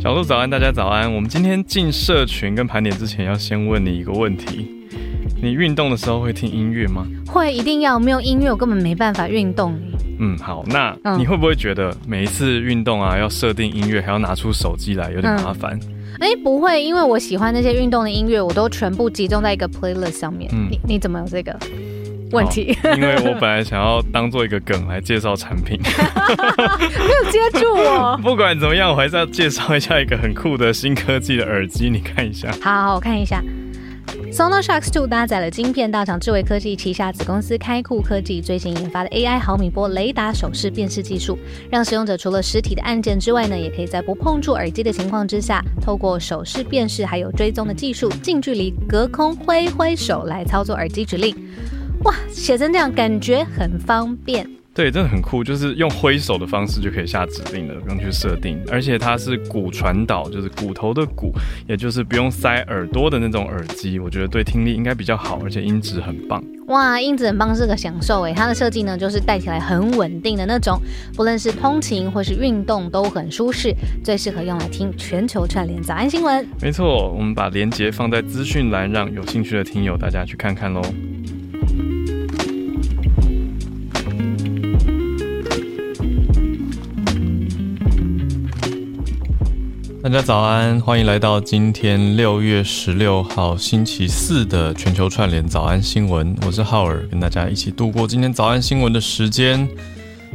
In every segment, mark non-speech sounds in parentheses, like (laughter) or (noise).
小鹿早安，大家早安。我们今天进社群跟盘点之前，要先问你一个问题：你运动的时候会听音乐吗？会，一定要没有音乐，我根本没办法运动。嗯，好，那你会不会觉得每一次运动啊，要设定音乐，还要拿出手机来，有点麻烦？哎，不会，因为我喜欢那些运动的音乐，我都全部集中在一个 playlist 上面。嗯，你你怎么有这个问题？因为我本来想要当做一个梗来介绍产品，(laughs) 没有接住我。(laughs) 不管怎么样，我还是要介绍一下一个很酷的新科技的耳机，你看一下。好，好，我看一下。Sonos Sharks Two 搭载了晶片大厂智慧科技旗下子公司开酷科技最新研发的 AI 毫米波雷达手势辨识技术，让使用者除了实体的按键之外呢，也可以在不碰触耳机的情况之下，透过手势辨识还有追踪的技术，近距离隔空挥挥手来操作耳机指令。哇，写成这样感觉很方便。对，真的很酷，就是用挥手的方式就可以下指令了，不用去设定。而且它是骨传导，就是骨头的骨，也就是不用塞耳朵的那种耳机。我觉得对听力应该比较好，而且音质很棒。哇，音质很棒是个享受诶。它的设计呢，就是戴起来很稳定的那种，不论是通勤或是运动都很舒适，最适合用来听全球串联早安新闻。没错，我们把链接放在资讯栏，让有兴趣的听友大家去看看喽。大家早安，欢迎来到今天六月十六号星期四的全球串联早安新闻。我是浩尔，跟大家一起度过今天早安新闻的时间。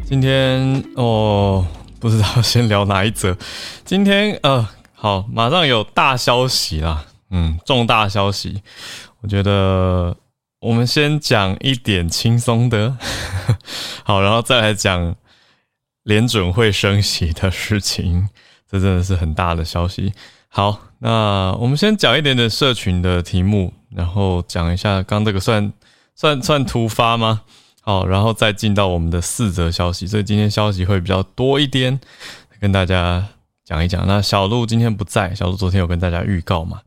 今天哦，不知道先聊哪一则。今天呃，好，马上有大消息啦，嗯，重大消息。我觉得我们先讲一点轻松的，(laughs) 好，然后再来讲联准会升息的事情。这真的是很大的消息。好，那我们先讲一点点社群的题目，然后讲一下刚这个算算算突发吗？好，然后再进到我们的四则消息。所以今天消息会比较多一点，跟大家讲一讲。那小鹿今天不在，小鹿昨天有跟大家预告嘛？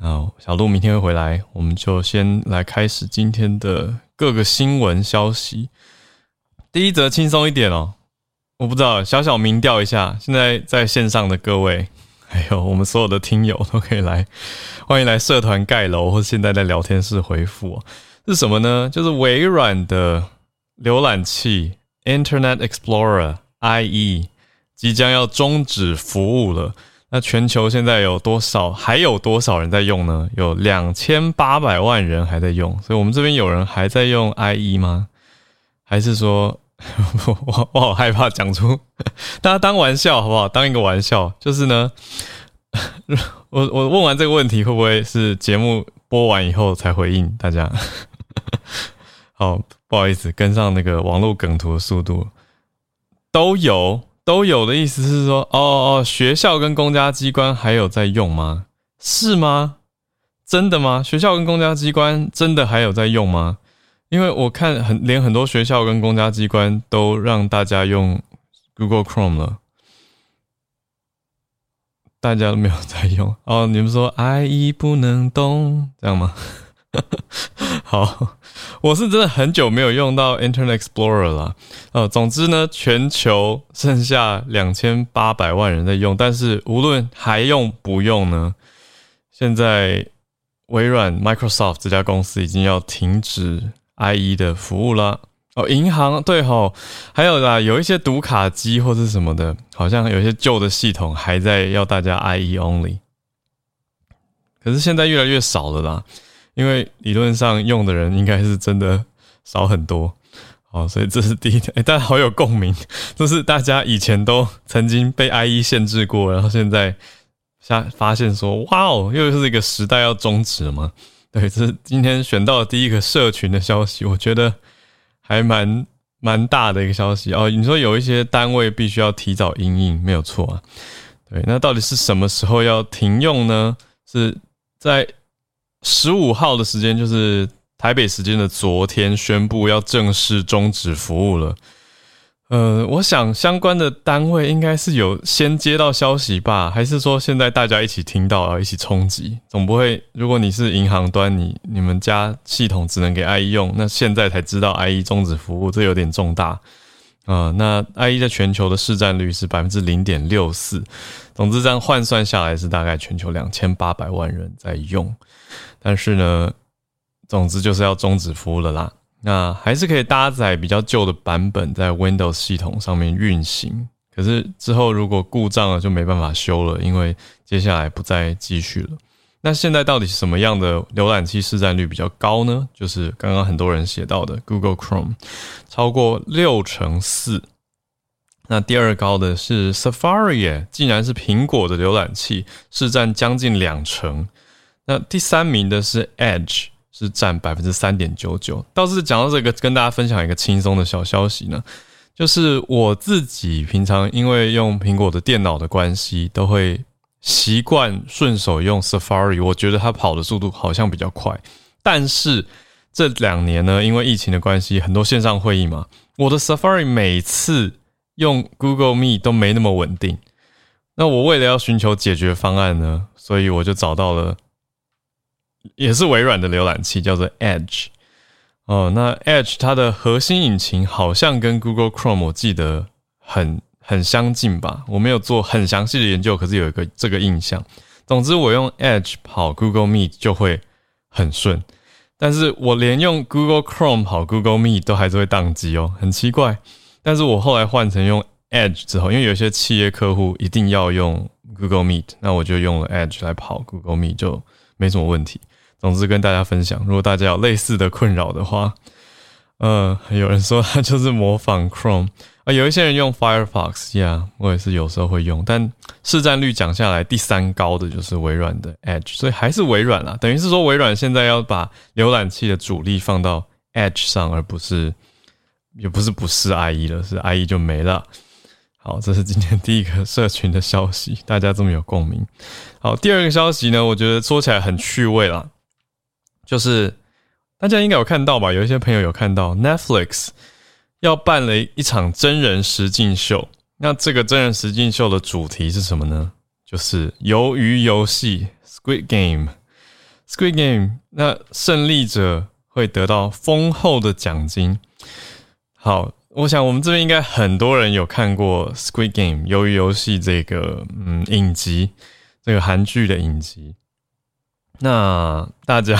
好，小鹿明天会回来，我们就先来开始今天的各个新闻消息。第一则轻松一点哦。我不知道，小小民调一下，现在在线上的各位，(laughs) 还有我们所有的听友都可以来，欢迎来社团盖楼，或现在在聊天室回复，是什么呢？就是微软的浏览器 Internet Explorer IE 即将要终止服务了。那全球现在有多少？还有多少人在用呢？有两千八百万人还在用，所以我们这边有人还在用 IE 吗？还是说？(laughs) 我我我好害怕讲出，大家当玩笑好不好？当一个玩笑，就是呢，(laughs) 我我问完这个问题，会不会是节目播完以后才回应大家？(laughs) 好，不好意思，跟上那个网络梗图的速度，都有都有的意思是说，哦哦，学校跟公家机关还有在用吗？是吗？真的吗？学校跟公家机关真的还有在用吗？因为我看很连很多学校跟公家机关都让大家用 Google Chrome 了，大家都没有在用 (laughs) 哦。你们说 IE 不能动，这样吗？(laughs) 好，我是真的很久没有用到 Internet Explorer 了。呃，总之呢，全球剩下两千八百万人在用，但是无论还用不用呢，现在微软 Microsoft 这家公司已经要停止。IE 的服务了哦，银行对吼，还有啦，有一些读卡机或者什么的，好像有些旧的系统还在要大家 IE only，可是现在越来越少了啦，因为理论上用的人应该是真的少很多，哦，所以这是第一点，(laughs) 哎，大家好有共鸣，就是大家以前都曾经被 IE 限制过，然后现在发发现说，哇哦，又是一个时代要终止了吗？对，这是今天选到的第一个社群的消息，我觉得还蛮蛮大的一个消息哦。你说有一些单位必须要提早应应，没有错啊。对，那到底是什么时候要停用呢？是在十五号的时间，就是台北时间的昨天宣布要正式终止服务了。呃，我想相关的单位应该是有先接到消息吧，还是说现在大家一起听到啊，一起冲击？总不会，如果你是银行端，你你们家系统只能给 IE 用，那现在才知道 IE 终止服务，这有点重大啊。那 IE 在全球的市占率是百分之零点六四，总之这样换算下来是大概全球两千八百万人在用，但是呢，总之就是要终止服务了啦。那还是可以搭载比较旧的版本在 Windows 系统上面运行，可是之后如果故障了就没办法修了，因为接下来不再继续了。那现在到底什么样的浏览器市占率比较高呢？就是刚刚很多人写到的 Google Chrome，超过六成四。那第二高的是 Safari，竟然是苹果的浏览器，市占将近两成。那第三名的是 Edge。是占百分之三点九九。倒是讲到这个，跟大家分享一个轻松的小消息呢，就是我自己平常因为用苹果的电脑的关系，都会习惯顺手用 Safari。我觉得它跑的速度好像比较快。但是这两年呢，因为疫情的关系，很多线上会议嘛，我的 Safari 每次用 Google Meet 都没那么稳定。那我为了要寻求解决方案呢，所以我就找到了。也是微软的浏览器，叫做 Edge。哦，那 Edge 它的核心引擎好像跟 Google Chrome 我记得很很相近吧？我没有做很详细的研究，可是有一个这个印象。总之，我用 Edge 跑 Google Meet 就会很顺，但是我连用 Google Chrome 跑 Google Meet 都还是会宕机哦，很奇怪。但是我后来换成用 Edge 之后，因为有些企业客户一定要用 Google Meet，那我就用了 Edge 来跑 Google Meet，就没什么问题。总之跟大家分享，如果大家有类似的困扰的话，呃，有人说他就是模仿 Chrome 啊，有一些人用 Firefox，Yeah，我也是有时候会用，但市占率讲下来，第三高的就是微软的 Edge，所以还是微软啦。等于是说微软现在要把浏览器的主力放到 Edge 上，而不是也不是不是 IE 了，是 IE 就没了。好，这是今天第一个社群的消息，大家这么有共鸣。好，第二个消息呢，我觉得说起来很趣味啦。就是大家应该有看到吧？有一些朋友有看到 Netflix 要办了一场真人实境秀。那这个真人实境秀的主题是什么呢？就是鱿鱼游戏 （Squid Game）。Squid Game，那胜利者会得到丰厚的奖金。好，我想我们这边应该很多人有看过 Squid Game 鱿鱼游戏这个嗯影集，这个韩剧的影集。那大家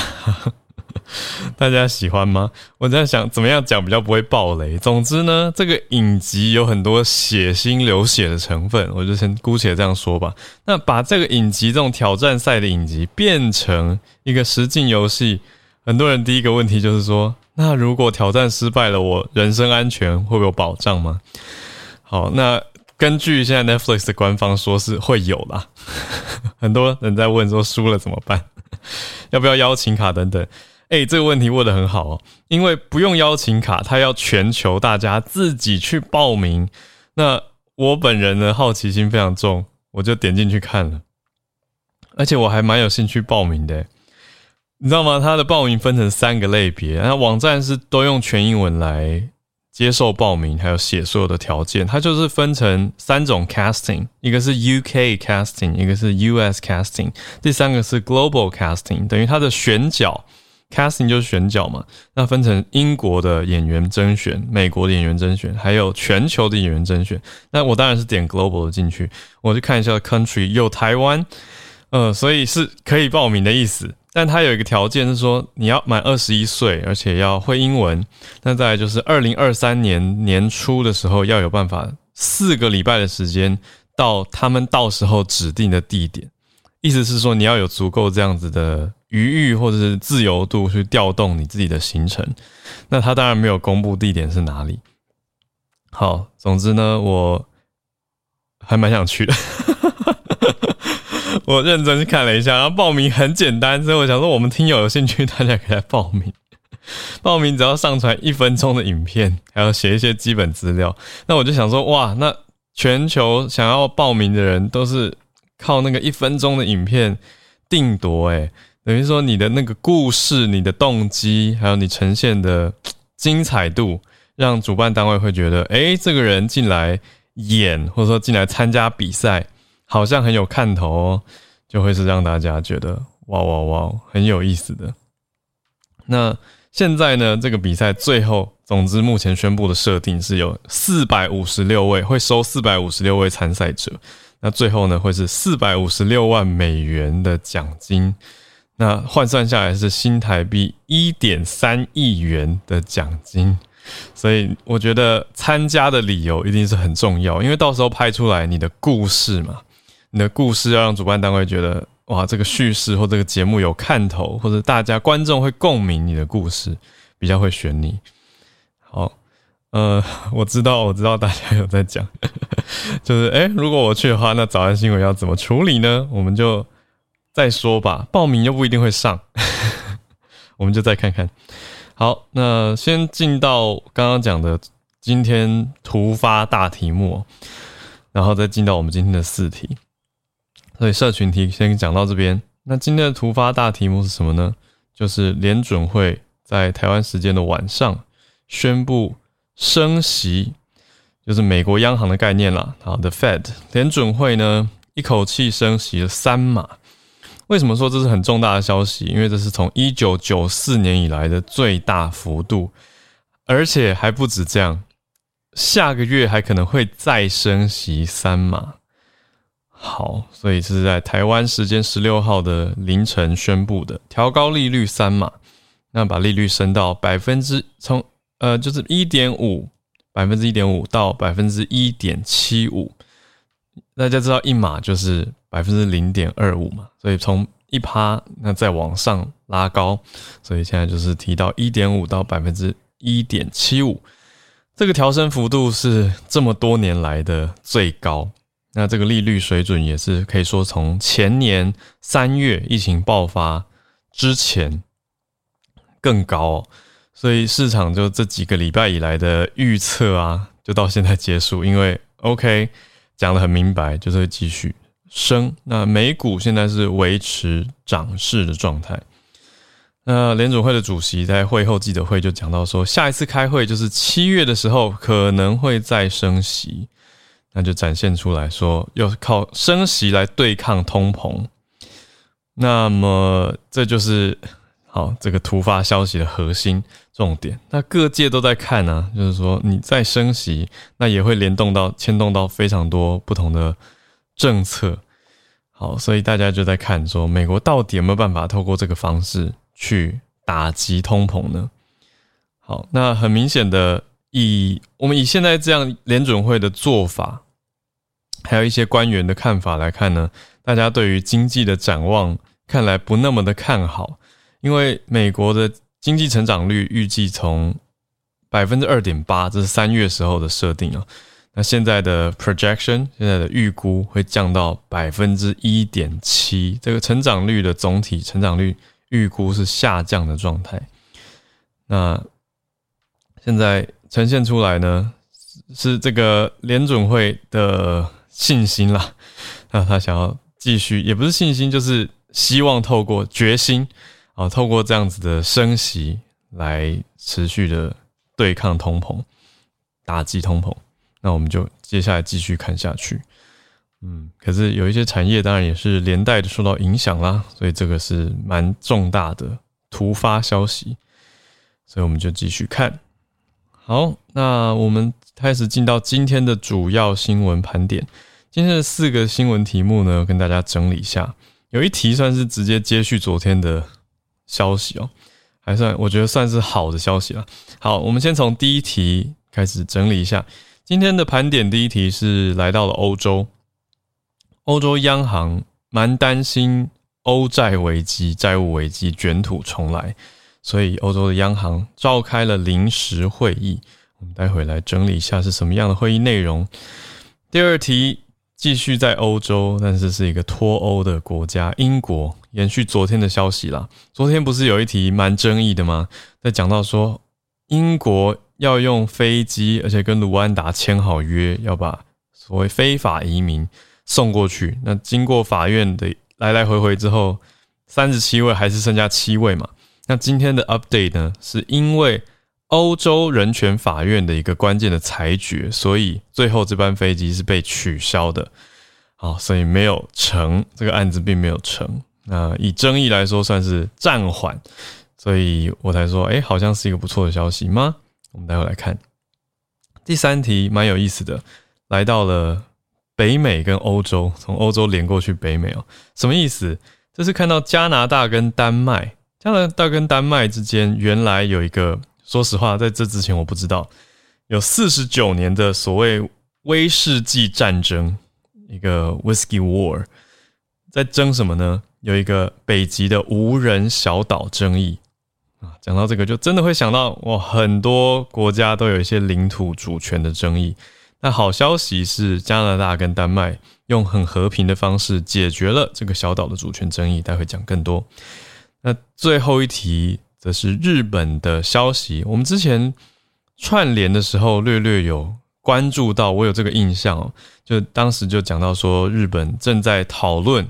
(laughs) 大家喜欢吗？我在想怎么样讲比较不会爆雷。总之呢，这个影集有很多血腥流血的成分，我就先姑且这样说吧。那把这个影集这种挑战赛的影集变成一个实境游戏，很多人第一个问题就是说：那如果挑战失败了，我人身安全会有保障吗？好，那根据现在 Netflix 的官方说是会有啦。(laughs) 很多人在问说输了怎么办？(laughs) 要不要邀请卡等等？哎，这个问题问的很好哦，因为不用邀请卡，他要全球大家自己去报名。那我本人呢，好奇心非常重，我就点进去看了，而且我还蛮有兴趣报名的。你知道吗？他的报名分成三个类别，然后网站是都用全英文来。接受报名，还有写所有的条件，它就是分成三种 casting，一个是 UK casting，一个是 US casting，第三个是 global casting，等于它的选角 casting 就是选角嘛。那分成英国的演员甄选、美国的演员甄选，还有全球的演员甄选。那我当然是点 global 的进去，我去看一下 country 有台湾，呃，所以是可以报名的意思。但它有一个条件是说，你要满二十一岁，而且要会英文。那再来就是二零二三年年初的时候，要有办法四个礼拜的时间到他们到时候指定的地点。意思是说，你要有足够这样子的余裕或者是自由度去调动你自己的行程。那他当然没有公布地点是哪里。好，总之呢，我还蛮想去的。我认真去看了一下，然后报名很简单，所以我想说，我们听友有兴趣，大家可以来报名。(laughs) 报名只要上传一分钟的影片，还要写一些基本资料。那我就想说，哇，那全球想要报名的人都是靠那个一分钟的影片定夺，诶，等于说你的那个故事、你的动机，还有你呈现的精彩度，让主办单位会觉得，哎，这个人进来演或者说进来参加比赛，好像很有看头哦，就会是让大家觉得哇哇哇很有意思的。那现在呢，这个比赛最后，总之目前宣布的设定是有四百五十六位会收四百五十六位参赛者，那最后呢会是四百五十六万美元的奖金。那换算下来是新台币一点三亿元的奖金，所以我觉得参加的理由一定是很重要，因为到时候拍出来你的故事嘛，你的故事要让主办单位觉得哇，这个叙事或这个节目有看头，或者大家观众会共鸣你的故事，比较会选你。好，呃，(laughs) 我知道，我知道大家有在讲，(laughs) 就是诶，如果我去的话，那早安新闻要怎么处理呢？我们就。再说吧，报名又不一定会上，(laughs) 我们就再看看。好，那先进到刚刚讲的今天突发大题目，然后再进到我们今天的四题。所以社群题先讲到这边。那今天的突发大题目是什么呢？就是联准会在台湾时间的晚上宣布升息，就是美国央行的概念啦。好的，Fed 联准会呢一口气升息了三码。为什么说这是很重大的消息？因为这是从一九九四年以来的最大幅度，而且还不止这样，下个月还可能会再升息三码。好，所以是在台湾时间十六号的凌晨宣布的，调高利率三码，那把利率升到百分之从呃就是一点五百分之一点五到百分之一点七五。大家知道一码就是百分之零点二五嘛，所以从一趴那再往上拉高，所以现在就是提到一点五到百分之一点七五，这个调升幅度是这么多年来的最高。那这个利率水准也是可以说从前年三月疫情爆发之前更高，所以市场就这几个礼拜以来的预测啊，就到现在结束，因为 OK。讲得很明白，就是会继续升。那美股现在是维持涨势的状态。那联准会的主席在会后记者会就讲到说，下一次开会就是七月的时候，可能会再升息。那就展现出来说，要靠升息来对抗通膨。那么这就是好这个突发消息的核心。重点，那各界都在看呢，就是说你在升息，那也会联动到牵动到非常多不同的政策。好，所以大家就在看说，美国到底有没有办法透过这个方式去打击通膨呢？好，那很明显的，以我们以现在这样联准会的做法，还有一些官员的看法来看呢，大家对于经济的展望看来不那么的看好，因为美国的。经济成长率预计从百分之二点八，这是三月时候的设定啊。那现在的 projection，现在的预估会降到百分之一点七，这个成长率的总体成长率预估是下降的状态。那现在呈现出来呢，是这个联准会的信心啦。那 (laughs) 他想要继续，也不是信心，就是希望透过决心。啊，透过这样子的升息来持续的对抗通膨，打击通膨，那我们就接下来继续看下去。嗯，可是有一些产业当然也是连带的受到影响啦，所以这个是蛮重大的突发消息，所以我们就继续看。好，那我们开始进到今天的主要新闻盘点。今天的四个新闻题目呢，跟大家整理一下，有一题算是直接接续昨天的。消息哦，还算我觉得算是好的消息了。好，我们先从第一题开始整理一下今天的盘点。第一题是来到了欧洲，欧洲央行蛮担心欧债危机、债务危机卷土重来，所以欧洲的央行召开了临时会议。我们待会来整理一下是什么样的会议内容。第二题。继续在欧洲，但是是一个脱欧的国家——英国。延续昨天的消息啦，昨天不是有一题蛮争议的吗？在讲到说，英国要用飞机，而且跟卢安达签好约，要把所谓非法移民送过去。那经过法院的来来回回之后，三十七位还是剩下七位嘛？那今天的 update 呢？是因为欧洲人权法院的一个关键的裁决，所以最后这班飞机是被取消的。好，所以没有成，这个案子并没有成。那以争议来说，算是暂缓。所以我才说，哎，好像是一个不错的消息吗？我们待会来看第三题，蛮有意思的，来到了北美跟欧洲，从欧洲连过去北美哦，什么意思？这是看到加拿大跟丹麦，加拿大跟丹麦之间原来有一个，说实话，在这之前我不知道，有四十九年的所谓威士忌战争，一个 Whisky War，在争什么呢？有一个北极的无人小岛争议。啊，讲到这个，就真的会想到哇，很多国家都有一些领土主权的争议。那好消息是，加拿大跟丹麦用很和平的方式解决了这个小岛的主权争议。待会讲更多。那最后一题则是日本的消息。我们之前串联的时候略略有关注到，我有这个印象哦，就当时就讲到说，日本正在讨论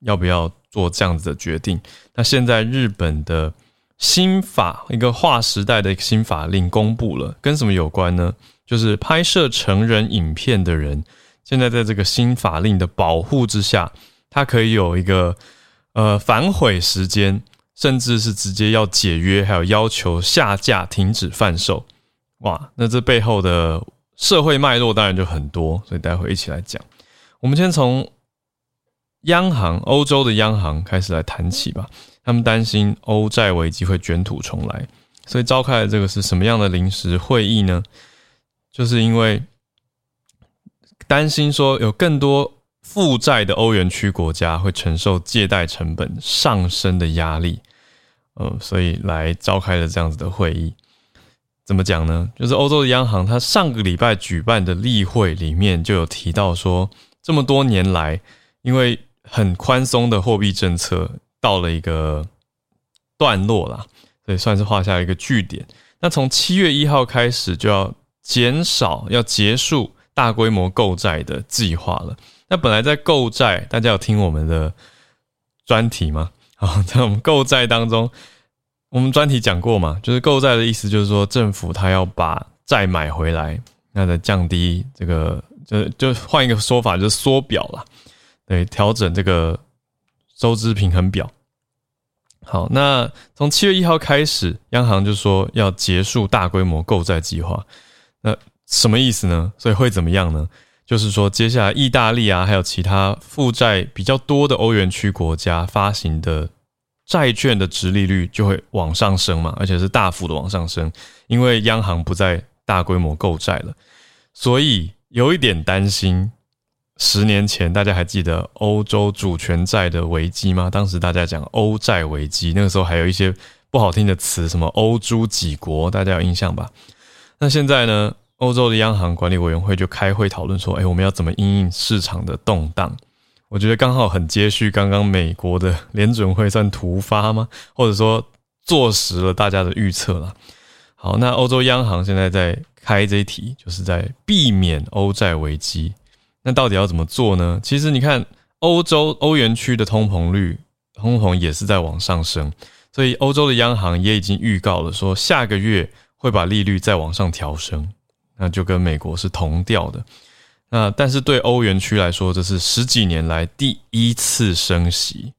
要不要做这样子的决定。那现在日本的。新法一个划时代的新法令公布了，跟什么有关呢？就是拍摄成人影片的人，现在在这个新法令的保护之下，他可以有一个呃反悔时间，甚至是直接要解约，还有要求下架、停止贩售。哇，那这背后的社会脉络当然就很多，所以待会一起来讲。我们先从央行，欧洲的央行开始来谈起吧。他们担心欧债危机会卷土重来，所以召开了这个是什么样的临时会议呢？就是因为担心说有更多负债的欧元区国家会承受借贷成本上升的压力，嗯，所以来召开了这样子的会议。怎么讲呢？就是欧洲的央行，它上个礼拜举办的例会里面就有提到说，这么多年来，因为很宽松的货币政策。到了一个段落啦，所以算是画下一个句点。那从七月一号开始就要减少、要结束大规模购债的计划了。那本来在购债，大家有听我们的专题吗？啊，(laughs) 在我们购债当中，我们专题讲过嘛，就是购债的意思就是说政府他要把债买回来，那再降低这个，就就换一个说法，就是缩表了，对，调整这个收支平衡表。好，那从七月一号开始，央行就说要结束大规模购债计划。那什么意思呢？所以会怎么样呢？就是说，接下来意大利啊，还有其他负债比较多的欧元区国家发行的债券的值利率就会往上升嘛，而且是大幅的往上升，因为央行不再大规模购债了，所以有一点担心。十年前，大家还记得欧洲主权债的危机吗？当时大家讲欧债危机，那个时候还有一些不好听的词，什么欧猪几国，大家有印象吧？那现在呢？欧洲的央行管理委员会就开会讨论说，哎，我们要怎么应应市场的动荡？我觉得刚好很接续刚刚美国的联准会算突发吗？或者说坐实了大家的预测了？好，那欧洲央行现在在开这一题，就是在避免欧债危机。那到底要怎么做呢？其实你看，欧洲欧元区的通膨率，通膨也是在往上升，所以欧洲的央行也已经预告了，说下个月会把利率再往上调升，那就跟美国是同调的。那但是对欧元区来说，这是十几年来第一次升息。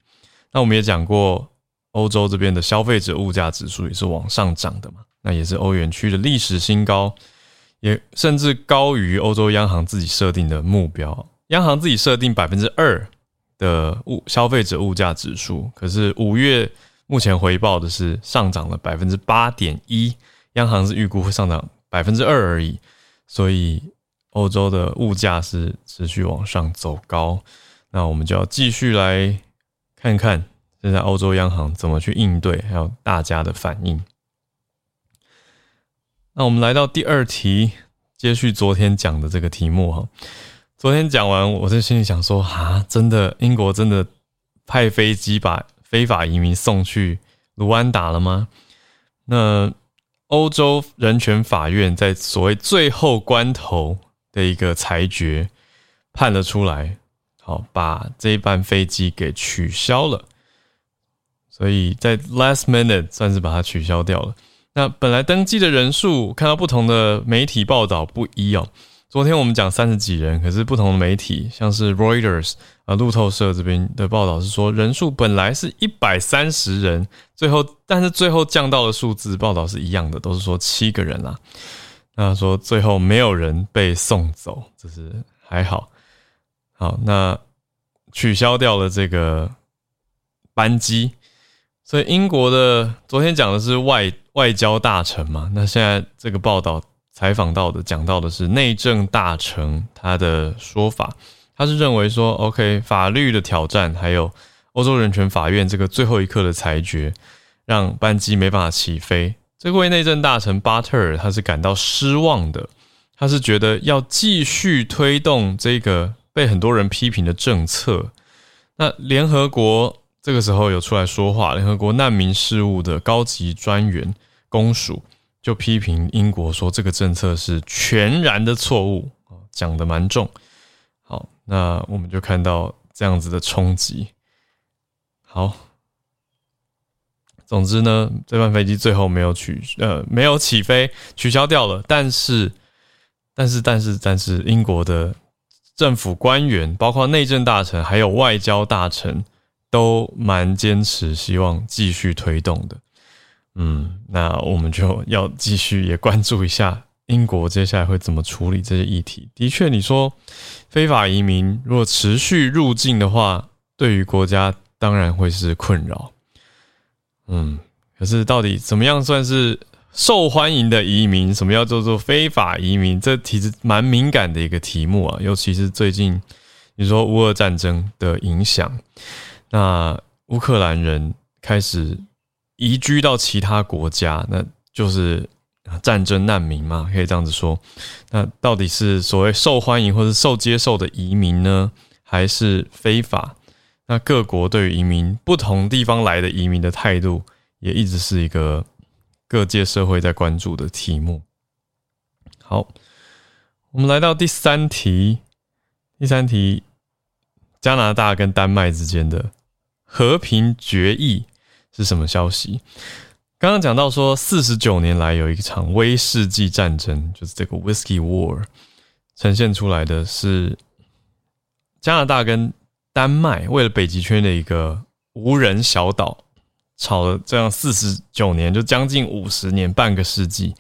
那我们也讲过，欧洲这边的消费者物价指数也是往上涨的嘛，那也是欧元区的历史新高。也甚至高于欧洲央行自己设定的目标。央行自己设定百分之二的物消费者物价指数，可是五月目前回报的是上涨了百分之八点一，央行是预估会上涨百分之二而已。所以欧洲的物价是持续往上走高。那我们就要继续来看看现在欧洲央行怎么去应对，还有大家的反应。那我们来到第二题，接续昨天讲的这个题目哈。昨天讲完，我在心里想说啊，真的英国真的派飞机把非法移民送去卢安达了吗？那欧洲人权法院在所谓最后关头的一个裁决判了出来，好把这一班飞机给取消了，所以在 last minute 算是把它取消掉了。那本来登记的人数，看到不同的媒体报道不一哦。昨天我们讲三十几人，可是不同的媒体，像是 Reuters 啊、路透社这边的报道是说，人数本来是一百三十人，最后但是最后降到的数字，报道是一样的，都是说七个人啦。那说最后没有人被送走，这是还好。好，那取消掉了这个班机，所以英国的昨天讲的是外外交大臣嘛，那现在这个报道。采访到的讲到的是内政大臣他的说法，他是认为说，OK，法律的挑战，还有欧洲人权法院这个最后一刻的裁决，让班机没办法起飞。这位内政大臣巴特尔他是感到失望的，他是觉得要继续推动这个被很多人批评的政策。那联合国这个时候有出来说话，联合国难民事务的高级专员公署。就批评英国说这个政策是全然的错误讲的蛮重。好，那我们就看到这样子的冲击。好，总之呢，这班飞机最后没有取呃没有起飞，取消掉了。但是，但是，但是，但是，英国的政府官员，包括内政大臣还有外交大臣，都蛮坚持，希望继续推动的。嗯，那我们就要继续也关注一下英国接下来会怎么处理这些议题。的确，你说非法移民如果持续入境的话，对于国家当然会是困扰。嗯，可是到底怎么样算是受欢迎的移民？什么叫做做非法移民？这其实蛮敏感的一个题目啊，尤其是最近你说乌俄战争的影响，那乌克兰人开始。移居到其他国家，那就是战争难民嘛，可以这样子说。那到底是所谓受欢迎或者受接受的移民呢，还是非法？那各国对于移民不同地方来的移民的态度，也一直是一个各界社会在关注的题目。好，我们来到第三题，第三题，加拿大跟丹麦之间的和平决议。是什么消息？刚刚讲到说，四十九年来有一场威士忌战争，就是这个 Whisky War，呈现出来的是加拿大跟丹麦为了北极圈的一个无人小岛，吵了这样四十九年，就将近五十年，半个世纪。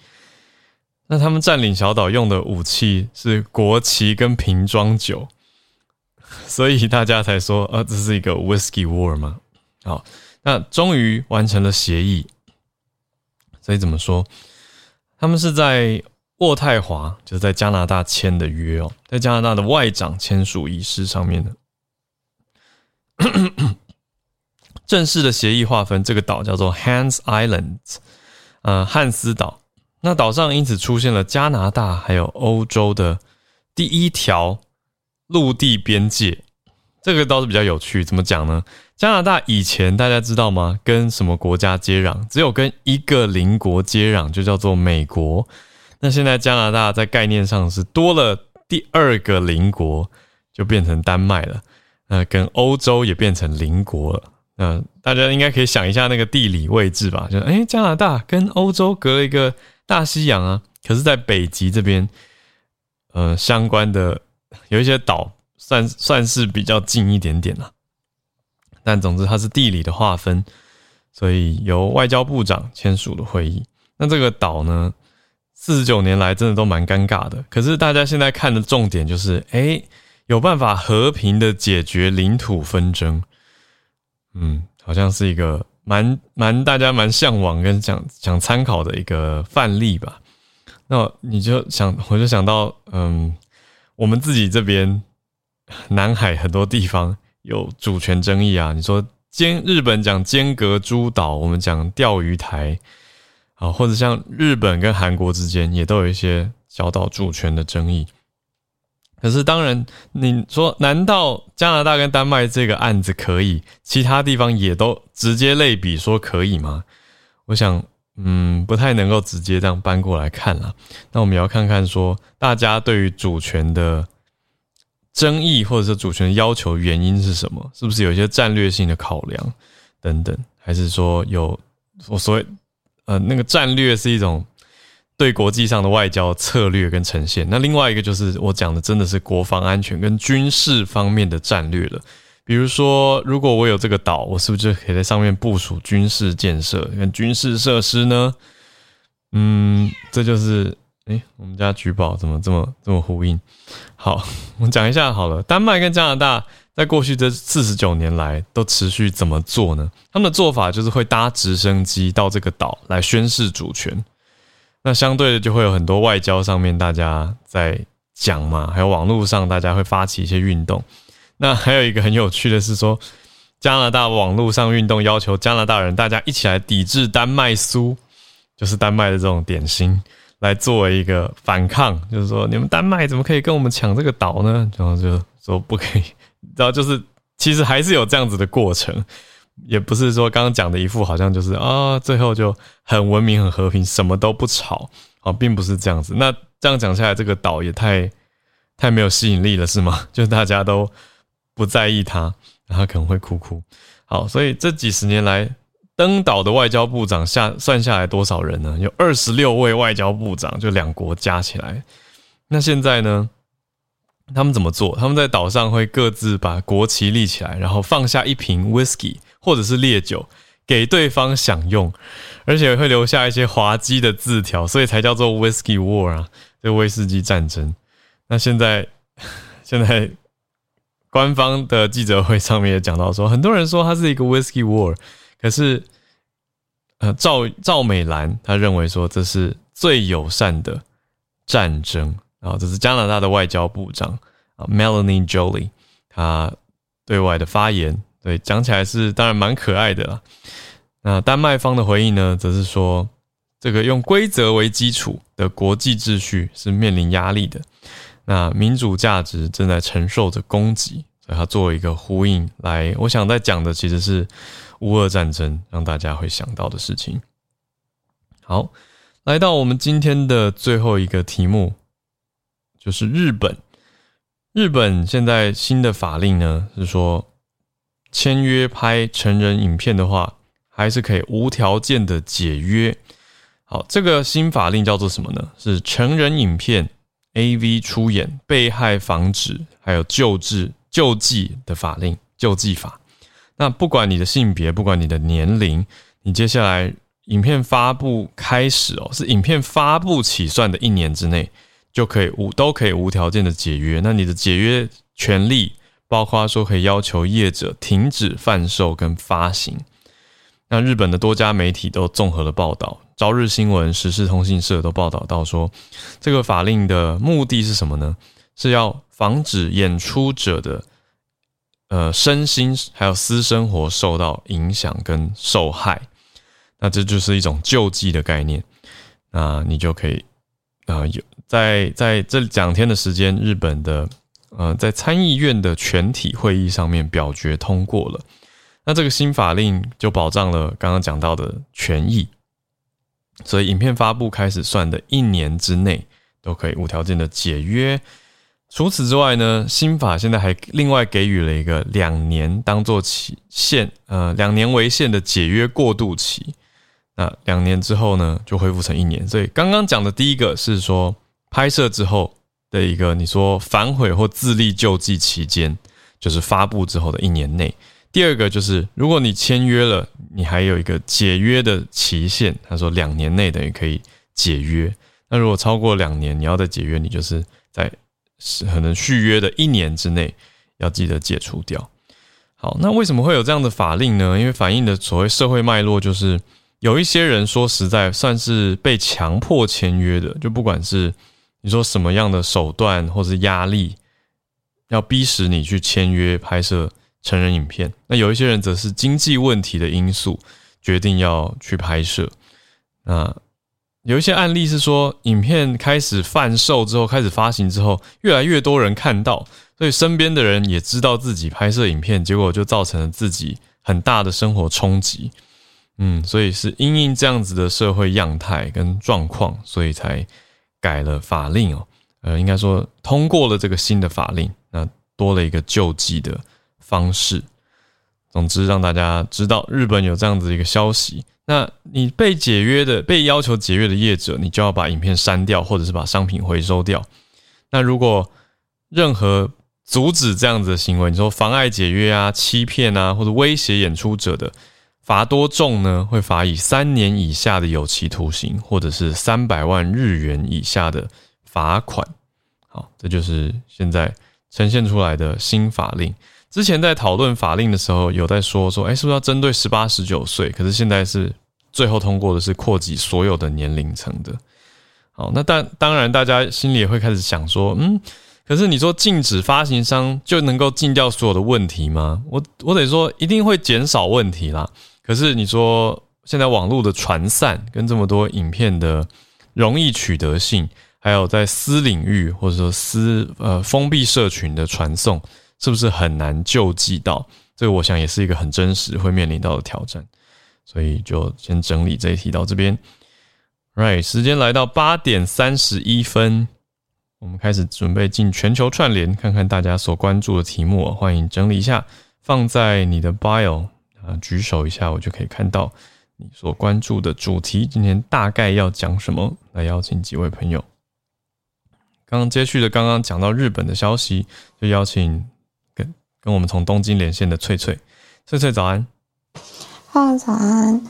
那他们占领小岛用的武器是国旗跟瓶装酒，所以大家才说，呃，这是一个 Whisky War 吗？好。那终于完成了协议，所以怎么说？他们是在渥太华，就是在加拿大签的约哦，在加拿大的外长签署仪式上面的 (clears throat) 正式的协议划分，这个岛叫做 Hans Island，呃，汉斯岛。那岛上因此出现了加拿大还有欧洲的第一条陆地边界，这个倒是比较有趣。怎么讲呢？加拿大以前大家知道吗？跟什么国家接壤？只有跟一个邻国接壤，就叫做美国。那现在加拿大在概念上是多了第二个邻国，就变成丹麦了。那跟欧洲也变成邻国了。那大家应该可以想一下那个地理位置吧？就诶，加拿大跟欧洲隔了一个大西洋啊。可是，在北极这边，呃，相关的有一些岛，算算是比较近一点点了。但总之，它是地理的划分，所以由外交部长签署的会议。那这个岛呢，四十九年来真的都蛮尴尬的。可是大家现在看的重点就是，哎，有办法和平的解决领土纷争。嗯，好像是一个蛮蛮大家蛮向往跟想想参考的一个范例吧。那你就想，我就想到，嗯，我们自己这边南海很多地方。有主权争议啊？你说间日本讲间隔诸岛，我们讲钓鱼台啊，或者像日本跟韩国之间也都有一些小岛主权的争议。可是当然，你说难道加拿大跟丹麦这个案子可以，其他地方也都直接类比说可以吗？我想，嗯，不太能够直接这样搬过来看了。那我们要看看说，大家对于主权的。争议或者是主权要求原因是什么？是不是有一些战略性的考量等等？还是说有我所谓呃，那个战略是一种对国际上的外交策略跟呈现。那另外一个就是我讲的，真的是国防安全跟军事方面的战略了。比如说，如果我有这个岛，我是不是就可以在上面部署军事建设跟军事设施呢？嗯，这就是诶，我们家橘宝怎么这么这么呼应？好，(laughs) 我们讲一下好了。丹麦跟加拿大在过去这四十九年来都持续怎么做呢？他们的做法就是会搭直升机到这个岛来宣示主权。那相对的就会有很多外交上面大家在讲嘛，还有网络上大家会发起一些运动。那还有一个很有趣的是说，加拿大网络上运动要求加拿大人大家一起来抵制丹麦酥，就是丹麦的这种点心，来作为一个反抗，就是说你们丹麦怎么可以跟我们抢这个岛呢？然后就说不可以，然后就是其实还是有这样子的过程，也不是说刚刚讲的一副好像就是啊，最后就很文明很和平，什么都不吵啊，并不是这样子。那这样讲下来，这个岛也太太没有吸引力了，是吗？(laughs) 就是大家都。不在意他，他可能会哭哭。好，所以这几十年来登岛的外交部长下算下来多少人呢？有二十六位外交部长，就两国加起来。那现在呢？他们怎么做？他们在岛上会各自把国旗立起来，然后放下一瓶 whisky 或者是烈酒给对方享用，而且会留下一些滑稽的字条，所以才叫做 whisky war 啊，这威士忌战争。那现在，(laughs) 现在。官方的记者会上面也讲到说，很多人说它是一个 whisky war，可是，呃，赵赵美兰她认为说这是最友善的战争啊，这是加拿大的外交部长啊，Melanie Jolie 他对外的发言，对讲起来是当然蛮可爱的啦。那丹麦方的回应呢，则是说这个用规则为基础的国际秩序是面临压力的。那民主价值正在承受着攻击，所以它作为一个呼应来，我想在讲的其实是乌俄战争，让大家会想到的事情。好，来到我们今天的最后一个题目，就是日本。日本现在新的法令呢，是说签约拍成人影片的话，还是可以无条件的解约。好，这个新法令叫做什么呢？是成人影片。A.V. 出演被害防止还有救治救济的法令救济法，那不管你的性别，不管你的年龄，你接下来影片发布开始哦，是影片发布起算的一年之内就可以无都可以无条件的解约。那你的解约权利包括说可以要求业者停止贩售跟发行。那日本的多家媒体都综合了报道。朝日新闻、时事通信社都报道到说，这个法令的目的是什么呢？是要防止演出者的呃身心还有私生活受到影响跟受害。那这就是一种救济的概念。那你就可以啊，有在在这两天的时间，日本的呃在参议院的全体会议上面表决通过了。那这个新法令就保障了刚刚讲到的权益。所以，影片发布开始算的一年之内都可以无条件的解约。除此之外呢，新法现在还另外给予了一个两年当做期限，呃，两年为限的解约过渡期。那两年之后呢，就恢复成一年。所以刚刚讲的第一个是说拍摄之后的一个，你说反悔或自力救济期间，就是发布之后的一年内。第二个就是，如果你签约了，你还有一个解约的期限。他说两年内等于可以解约。那如果超过两年，你要再解约，你就是在是可能续约的一年之内要记得解除掉。好，那为什么会有这样的法令呢？因为反映的所谓社会脉络就是，有一些人说实在算是被强迫签约的，就不管是你说什么样的手段或是压力，要逼使你去签约拍摄。成人影片，那有一些人则是经济问题的因素决定要去拍摄。那有一些案例是说，影片开始贩售之后，开始发行之后，越来越多人看到，所以身边的人也知道自己拍摄影片，结果就造成了自己很大的生活冲击。嗯，所以是因应这样子的社会样态跟状况，所以才改了法令哦。呃，应该说通过了这个新的法令，那多了一个救济的。方式，总之让大家知道日本有这样子一个消息。那你被解约的、被要求解约的业者，你就要把影片删掉，或者是把商品回收掉。那如果任何阻止这样子的行为，你说妨碍解约啊、欺骗啊，或者威胁演出者的，罚多重呢？会罚以三年以下的有期徒刑，或者是三百万日元以下的罚款。好，这就是现在呈现出来的新法令。之前在讨论法令的时候，有在说说，哎，是不是要针对十八、十九岁？可是现在是最后通过的是扩及所有的年龄层的。好，那当当然，大家心里也会开始想说，嗯，可是你说禁止发行商就能够禁掉所有的问题吗？我我得说，一定会减少问题啦。可是你说现在网络的传散跟这么多影片的容易取得性，还有在私领域或者说私呃封闭社群的传送。是不是很难救济到？这个我想也是一个很真实会面临到的挑战，所以就先整理这一题到这边。Right，时间来到八点三十一分，我们开始准备进全球串联，看看大家所关注的题目。欢迎整理一下，放在你的 bio 啊，举手一下，我就可以看到你所关注的主题。今天大概要讲什么？来邀请几位朋友。刚刚接续的，刚刚讲到日本的消息，就邀请。跟我们从东京连线的翠翠，翠翠早安，Hello 早安，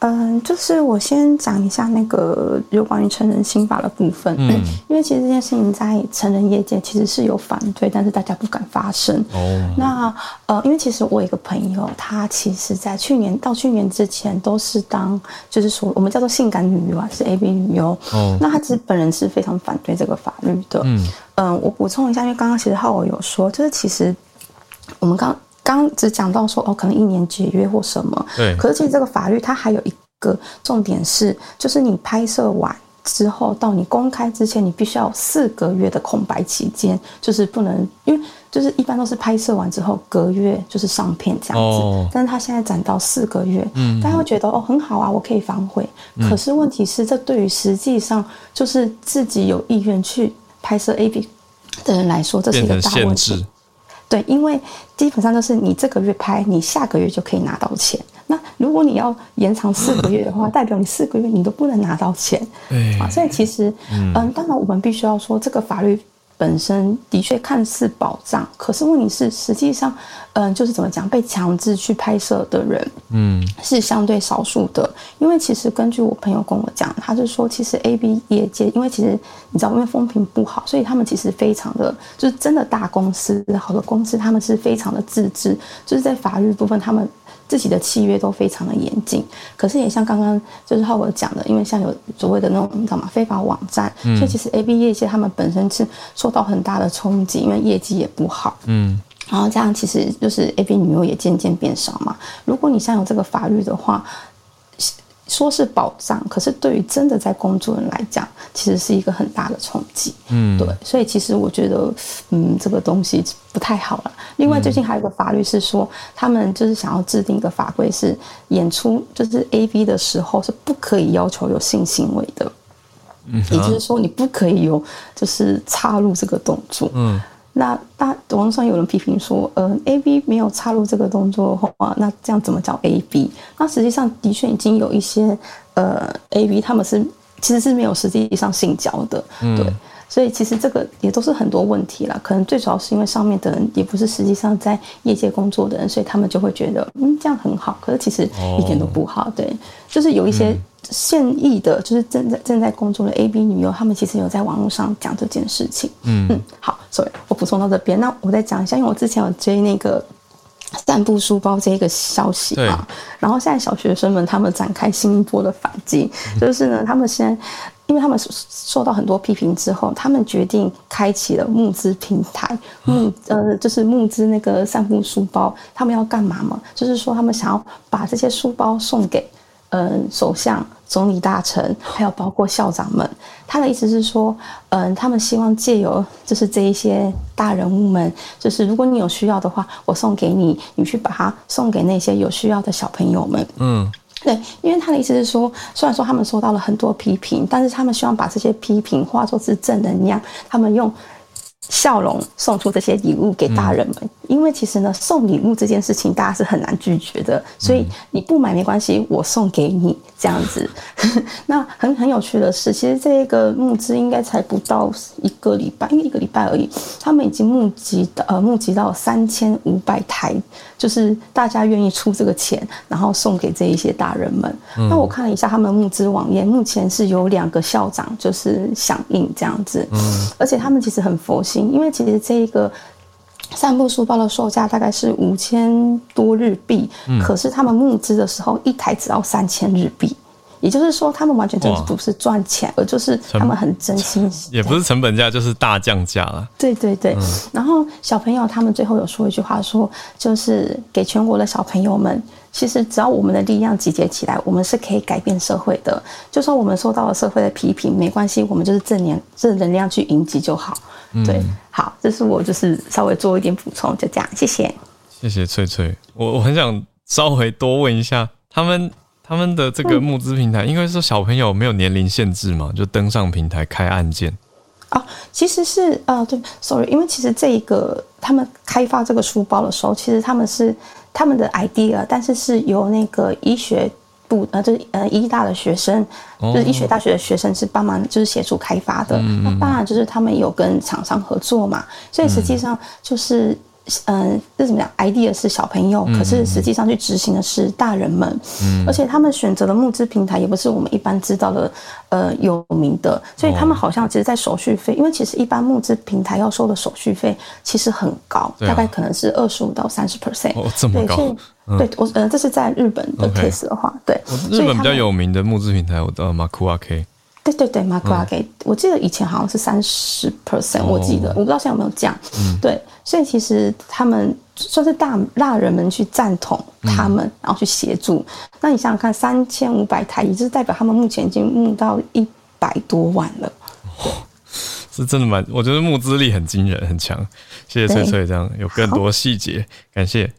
嗯，就是我先讲一下那个有关于成人刑法的部分，嗯，(laughs) 因为其实这件事情在成人业界其实是有反对，但是大家不敢发声。哦，(laughs) 那呃，因为其实我有一个朋友，他其实在去年到去年之前都是当就是说我们叫做性感女优啊，是 A B 女优。哦，那他其实本人是非常反对这个法律的。嗯嗯，我补充一下，因为刚刚其实浩我有说，就是其实。我们刚刚只讲到说哦，可能一年解约或什么。对。可是其实这个法律它还有一个重点是，就是你拍摄完之后到你公开之前，你必须要四个月的空白期间，就是不能，因为就是一般都是拍摄完之后隔月就是上片这样子。哦。但是他现在攒到四个月，嗯，大家会觉得哦很好啊，我可以反悔。嗯。可是问题是，这对于实际上就是自己有意愿去拍摄 A B 的人来说，这是一个大问题。对，因为基本上就是你这个月拍，你下个月就可以拿到钱。那如果你要延长四个月的话，(laughs) 代表你四个月你都不能拿到钱。啊，所以其实，嗯，当然我们必须要说这个法律。本身的确看似保障，可是问题是，实际上，嗯，就是怎么讲，被强制去拍摄的人，嗯，是相对少数的。因为其实根据我朋友跟我讲，他是说，其实 A B 业界，因为其实你知道，因为风评不好，所以他们其实非常的，就是真的大公司，好的公司，他们是非常的自治，就是在法律部分，他们。自己的契约都非常的严谨，可是也像刚刚就是浩文讲的，因为像有所谓的那种你知道吗？非法网站，所以其实 A B 业界他们本身是受到很大的冲击，因为业绩也不好。嗯，然后这样其实就是 A B 女优也渐渐变少嘛。如果你像有这个法律的话。说是保障，可是对于真的在工作人来讲，其实是一个很大的冲击。嗯，对，所以其实我觉得，嗯，这个东西不太好了。另外，最近还有一个法律是说，他们就是想要制定一个法规，是演出就是 A B 的时候是不可以要求有性行为的，嗯，也就是说你不可以有就是插入这个动作。嗯。那大网上有人批评说，呃，A B 没有插入这个动作的话，那这样怎么叫 A B？那实际上的确已经有一些呃 A B 他们是其实是没有实际上性交的，对，所以其实这个也都是很多问题啦。可能最主要是因为上面的人也不是实际上在业界工作的人，所以他们就会觉得嗯这样很好，可是其实一点都不好，对，就是有一些。现役的，就是正在正在工作的 A B 女优，他们其实有在网络上讲这件事情。嗯嗯，好，sorry，我补充到这边。那我再讲一下，因为我之前有追那个散步书包这一个消息啊，然后现在小学生们他们展开新一波的反击，就是呢，他们现在因为他们受到很多批评之后，他们决定开启了募资平台，募呃就是募资那个散步书包，他们要干嘛嘛？就是说他们想要把这些书包送给。嗯，首相、总理大臣，还有包括校长们，他的意思是说，嗯，他们希望借由就是这一些大人物们，就是如果你有需要的话，我送给你，你去把它送给那些有需要的小朋友们。嗯，对，因为他的意思是说，虽然说他们受到了很多批评，但是他们希望把这些批评化作是正能量，他们用。笑容送出这些礼物给大人们，因为其实呢，送礼物这件事情大家是很难拒绝的，所以你不买没关系，我送给你这样子。(laughs) 那很很有趣的是，其实这个募资应该才不到一个礼拜，因为一个礼拜而已，他们已经募集的呃募集到三千五百台，就是大家愿意出这个钱，然后送给这一些大人们。那我看了一下他们募资网页，目前是有两个校长就是响应这样子，而且他们其实很佛心。因为其实这个散步书包的售价大概是五千多日币，可是他们募资的时候一台只要三千日币，也就是说他们完全就是不是赚钱，而就是他们很真心，(laughs) 也不是成本价，就是大降价了。对对对，然后小朋友他们最后有说一句话，说就是给全国的小朋友们。其实只要我们的力量集结起来，我们是可以改变社会的。就算我们受到了社会的批评，没关系，我们就是正念正能量去迎击就好。对，好，这是我就是稍微做一点补充，就这样，谢谢。谢谢翠翠，我我很想稍微多问一下，他们他们的这个募资平台，因为说小朋友没有年龄限制嘛，就登上平台开案件。哦，其实是呃，对，sorry，因为其实这一个他们开发这个书包的时候，其实他们是。他们的 idea，但是是由那个医学部呃，就是呃医大的学生，就是医学大学的学生是帮忙，就是协助开发的。那当然就是他们有跟厂商合作嘛，所以实际上就是。嗯，这怎么讲？idea 是小朋友，可是实际上去执行的是大人们。嗯，而且他们选择的募资平台也不是我们一般知道的，呃，有名的。所以他们好像其实，在手续费，因为其实一般募资平台要收的手续费其实很高，大概可能是二十五到三十 percent。哦，这么高？对，我呃，这是在日本的 case 的话，对。日本比较有名的募资平台，我知道马库阿 K。对对对 a c a 给我记得以前好像是三十 percent，我记得我不知道现在有没有降。对，所以其实他们算是大大人们去赞同他们，然后去协助。那你想想看，三千五百台，也就是代表他们目前已经募到一百多万了。是真的蛮，我觉得募资力很惊人，很强。谢谢翠翠，这样有更多细节，感谢。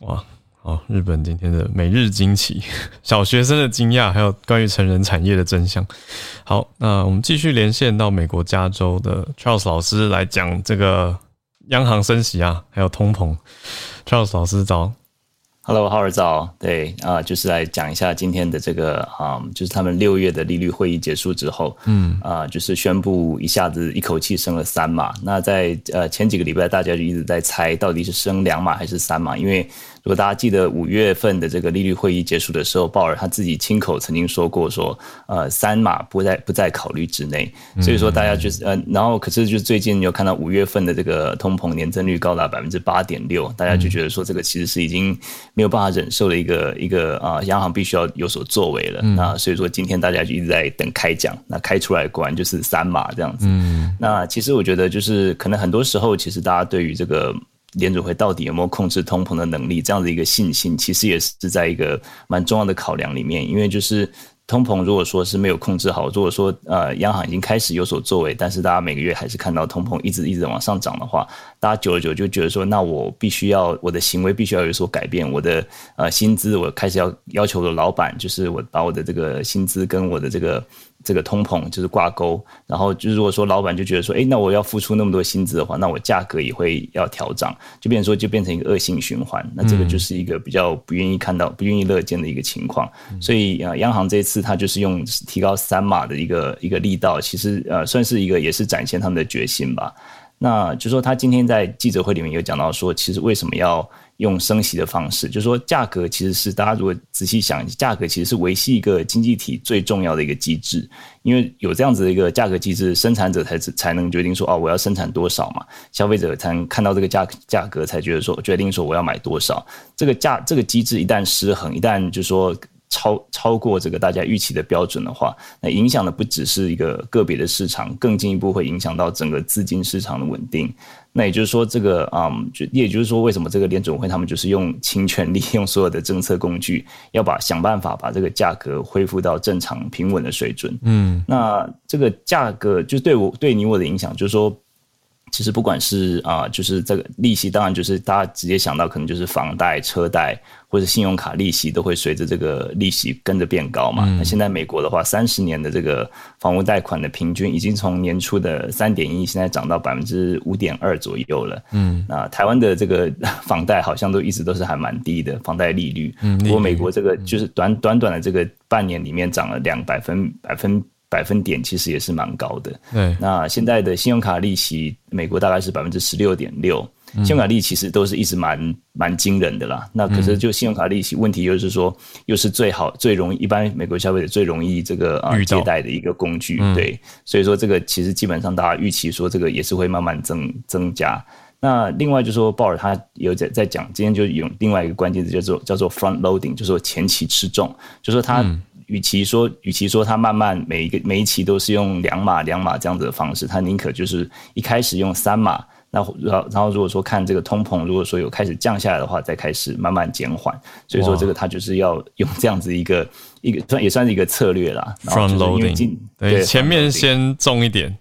哇。好，日本今天的每日惊奇，(laughs) 小学生的惊讶，还有关于成人产业的真相。好，那我们继续连线到美国加州的 Charles 老师来讲这个央行升息啊，还有通膨。Charles 老师早。Hello，好儿早。对啊，就是来讲一下今天的这个啊，就是他们六月的利率会议结束之后，嗯啊，就是宣布一下子一口气升了三码。那在呃前几个礼拜，大家就一直在猜到底是升两码还是三码，因为。如果大家记得五月份的这个利率会议结束的时候，鲍尔他自己亲口曾经说过，说呃三码不在不在考虑之内。所以说大家就是呃，然后可是就最近有看到五月份的这个通膨年增率高达百分之八点六，大家就觉得说这个其实是已经没有办法忍受的一个一个啊，央行必须要有所作为了。那所以说今天大家就一直在等开奖，那开出来果然就是三码这样子。那其实我觉得就是可能很多时候，其实大家对于这个。联储会到底有没有控制通膨的能力？这样的一个信心，其实也是在一个蛮重要的考量里面。因为就是通膨，如果说是没有控制好，如果说呃央行已经开始有所作为，但是大家每个月还是看到通膨一直一直往上涨的话，大家久而久就觉得说，那我必须要我的行为必须要有所改变，我的呃薪资我开始要要求的老板，就是我把我的这个薪资跟我的这个。这个通膨就是挂钩，然后就是如果说老板就觉得说，哎，那我要付出那么多薪资的话，那我价格也会要调涨，就变成说就变成一个恶性循环。那这个就是一个比较不愿意看到、不愿意乐见的一个情况。所以啊，央行这次它就是用提高三码的一个一个力道，其实呃算是一个也是展现他们的决心吧。那就说他今天在记者会里面有讲到说，其实为什么要？用升息的方式，就是说价格其实是大家如果仔细想，价格其实是维系一个经济体最重要的一个机制，因为有这样子的一个价格机制，生产者才才能决定说哦，我要生产多少嘛，消费者才能看到这个价价格才觉得说决定说我要买多少。这个价这个机制一旦失衡，一旦就是说超超过这个大家预期的标准的话，那影响的不只是一个个别的市场，更进一步会影响到整个资金市场的稳定。那也就是说，这个嗯，就也就是说，为什么这个联总会他们就是用倾全力，用所有的政策工具，要把想办法把这个价格恢复到正常平稳的水准。嗯，那这个价格就对我对你我的影响，就是说，其实不管是啊，就是这个利息，当然就是大家直接想到可能就是房贷、车贷或者信用卡利息都会随着这个利息跟着变高嘛。那现在美国的话，三十年的这个房屋贷款的平均已经从年初的三点一，现在涨到百分之五点二左右了。嗯，那台湾的这个 (laughs) 房贷好像都一直都是还蛮低的房贷利率。嗯，不过美国这个就是短短短的这个半年里面涨了两百分百分。百分点其实也是蛮高的。对，那现在的信用卡利息，美国大概是百分之十六点六。信用卡利息其实都是一直蛮蛮惊人的啦。那可是就信用卡利息问题，又是说又是最好最容易，一般美国消费者最容易这个啊借贷的一个工具。对，所以说这个其实基本上大家预期说这个也是会慢慢增增加。那另外就说鲍尔他有在在讲，今天就有另外一个关键词叫做叫做 front loading，就说前期吃重，就说他。与其说，与其说他慢慢每一个每一期都是用两码两码这样子的方式，他宁可就是一开始用三码，那然后然后如果说看这个通膨，如果说有开始降下来的话，再开始慢慢减缓。所以说这个它就是要用这样子一个一个算也算是一个策略啦。Front loading，对，前面先重一点。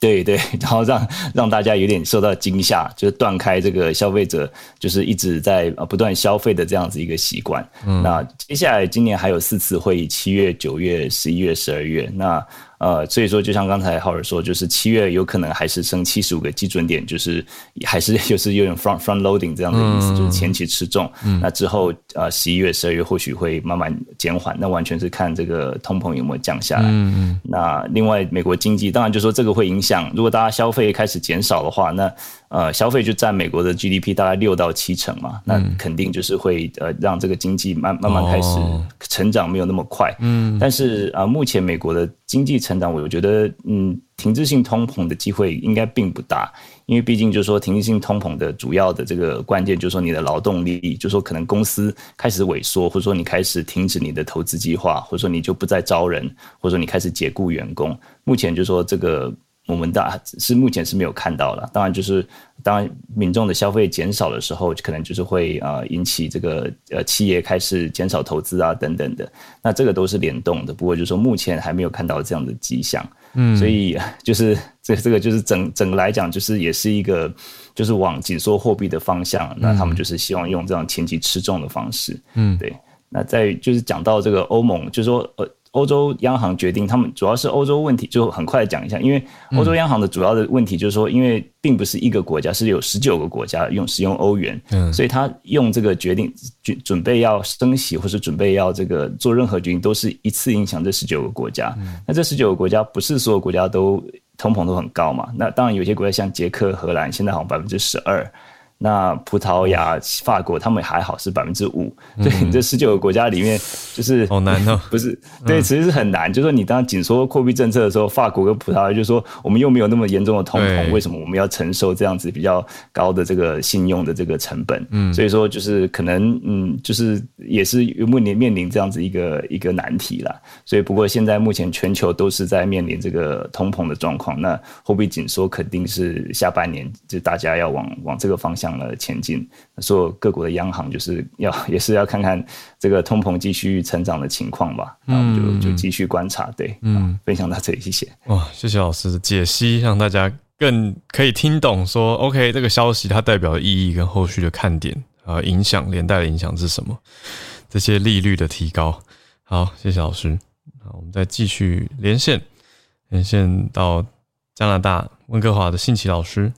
对对，然后让让大家有点受到惊吓，就是断开这个消费者就是一直在呃不断消费的这样子一个习惯。那接下来今年还有四次会议，七月、九月、十一月、十二月。那呃，所以说，就像刚才浩尔说，就是七月有可能还是升七十五个基准点，就是还是 (laughs) 就是有点 front front loading 这样的意思，就是前期吃重。那之后呃，十一月、十二月或许会慢慢减缓，那完全是看这个通膨有没有降下来。那另外，美国经济当然就说这个会影响，如果大家消费开始减少的话，那。呃，消费就占美国的 GDP 大概六到七成嘛，那肯定就是会呃让这个经济慢慢慢开始成长没有那么快。嗯，但是啊，目前美国的经济成长，我觉得嗯，停滞性通膨的机会应该并不大，因为毕竟就是说停滞性通膨的主要的这个关键就是说你的劳动力，就是说可能公司开始萎缩，或者说你开始停止你的投资计划，或者说你就不再招人，或者说你开始解雇员工。目前就是说这个。我们大是目前是没有看到的，当然就是当然民众的消费减少的时候，可能就是会呃引起这个呃企业开始减少投资啊等等的，那这个都是联动的。不过就是说目前还没有看到这样的迹象，嗯，所以就是这这个就是整整个来讲，就是也是一个就是往紧缩货币的方向，那他们就是希望用这样前期吃重的方式，嗯，对。那在就是讲到这个欧盟，就是说呃。欧洲央行决定，他们主要是欧洲问题，就很快讲一下。因为欧洲央行的主要的问题就是说，因为并不是一个国家，是有十九个国家用使用欧元，所以他用这个决定准准备要升息，或是准备要这个做任何决定，都是一次影响这十九个国家。那这十九个国家不是所有国家都通膨都很高嘛？那当然有些国家像捷克、荷兰，现在好像百分之十二。那葡萄牙、法国他们还好是百分之五，对你这十九个国家里面，就是好难哦，(laughs) 不是对，其实是很难。就说你当紧缩货币政策的时候，法国跟葡萄牙就说我们又没有那么严重的通膨，为什么我们要承受这样子比较高的这个信用的这个成本？嗯，所以说就是可能嗯，就是也是面临面临这样子一个一个难题了。所以不过现在目前全球都是在面临这个通膨的状况，那货币紧缩肯定是下半年就大家要往往这个方向。向了前进，所有各国的央行就是要 (laughs) 也是要看看这个通膨继续成长的情况吧。那我们就就继续观察。对，嗯，分享到这里，谢谢。哇，谢谢老师的解析，让大家更可以听懂说，OK，这个消息它代表的意义跟后续的看点啊，影响连带的影响是什么？这些利率的提高。好，谢谢老师。好，我们再继续连线，连线到加拿大温哥华的信奇老师。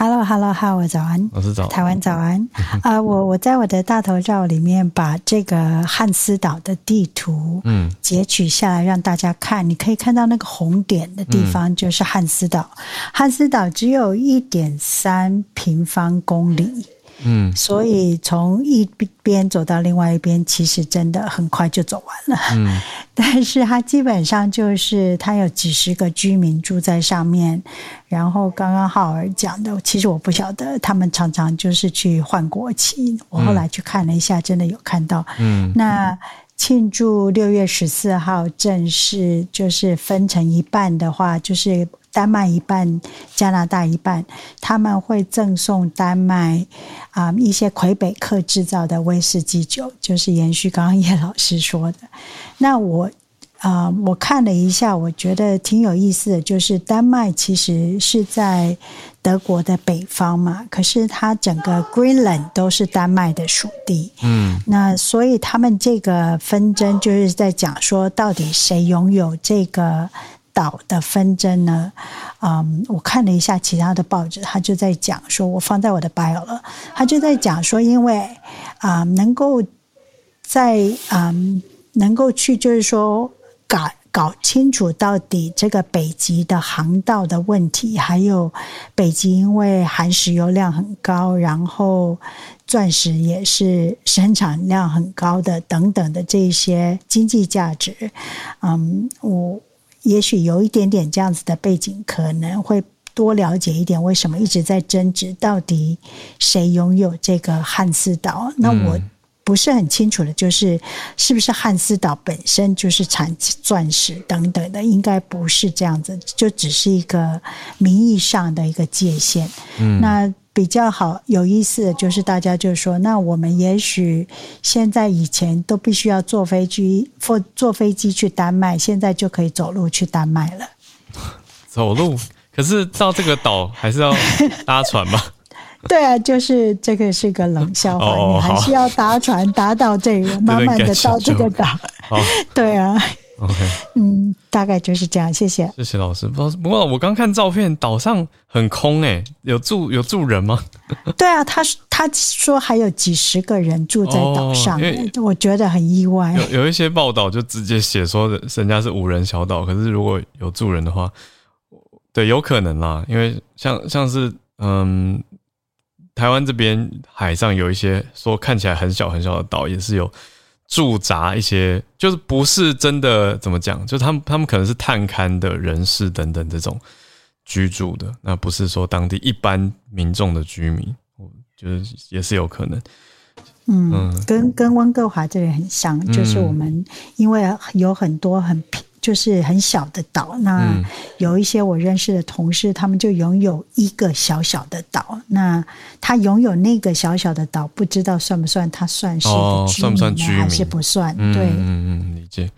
Hello，Hello，Hello，早安，我是早，台湾早安。(laughs) 啊，我我在我的大头照里面把这个汉斯岛的地图嗯截取下来让大家看，你可以看到那个红点的地方就是汉斯岛。汉斯岛只有一点三平方公里。嗯，所以从一边走到另外一边，其实真的很快就走完了。嗯，(laughs) 但是它基本上就是它有几十个居民住在上面。然后刚刚浩儿讲的，其实我不晓得，他们常常就是去换国旗。我后来去看了一下，真的有看到。嗯，那庆祝六月十四号正式就是分成一半的话，就是。丹麦一半，加拿大一半，他们会赠送丹麦啊一些魁北克制造的威士忌酒，就是延续刚刚叶老师说的。那我啊，我看了一下，我觉得挺有意思的，就是丹麦其实是在德国的北方嘛，可是它整个 Greenland 都是丹麦的属地。嗯，那所以他们这个纷争就是在讲说，到底谁拥有这个岛的纷争呢？嗯，我看了一下其他的报纸，他就在讲说，我放在我的 bio 了，他就在讲说，因为啊，能够在啊，能够去就是说。搞搞清楚到底这个北极的航道的问题，还有北极因为含石油量很高，然后钻石也是生产量很高的等等的这些经济价值，嗯，我也许有一点点这样子的背景，可能会多了解一点为什么一直在争执到底谁拥有这个汉斯岛？那我。不是很清楚的，就是是不是汉斯岛本身就是产钻石等等的，应该不是这样子，就只是一个名义上的一个界限。嗯，那比较好有意思的就是大家就说，那我们也许现在以前都必须要坐飞机或坐飞机去丹麦，现在就可以走路去丹麦了。(laughs) 走路？可是到这个岛还是要搭船吗？(laughs) 对啊，就是这个是个冷笑话，你还是要搭船搭到这个，(laughs) 慢慢的到这个岛。对啊，OK，嗯，大概就是这样。谢谢，谢谢老师。不不过我刚看照片，岛上很空诶，有住有住人吗？(laughs) 对啊，他他说还有几十个人住在岛上，我觉得很意外。有有一些报道就直接写说人家是无人小岛，可是如果有住人的话，对，有可能啦，因为像像是嗯。台湾这边海上有一些说看起来很小很小的岛，也是有驻扎一些，就是不是真的怎么讲，就他们他们可能是探勘的人士等等这种居住的，那不是说当地一般民众的居民，我觉得也是有可能。嗯，跟跟温哥华这里很像，就是我们因为有很多很平。就是很小的岛，那有一些我认识的同事，他们就拥有一个小小的岛。那他拥有那个小小的岛，不知道算不算他算是算不算居民还是不算？对，嗯嗯，理解。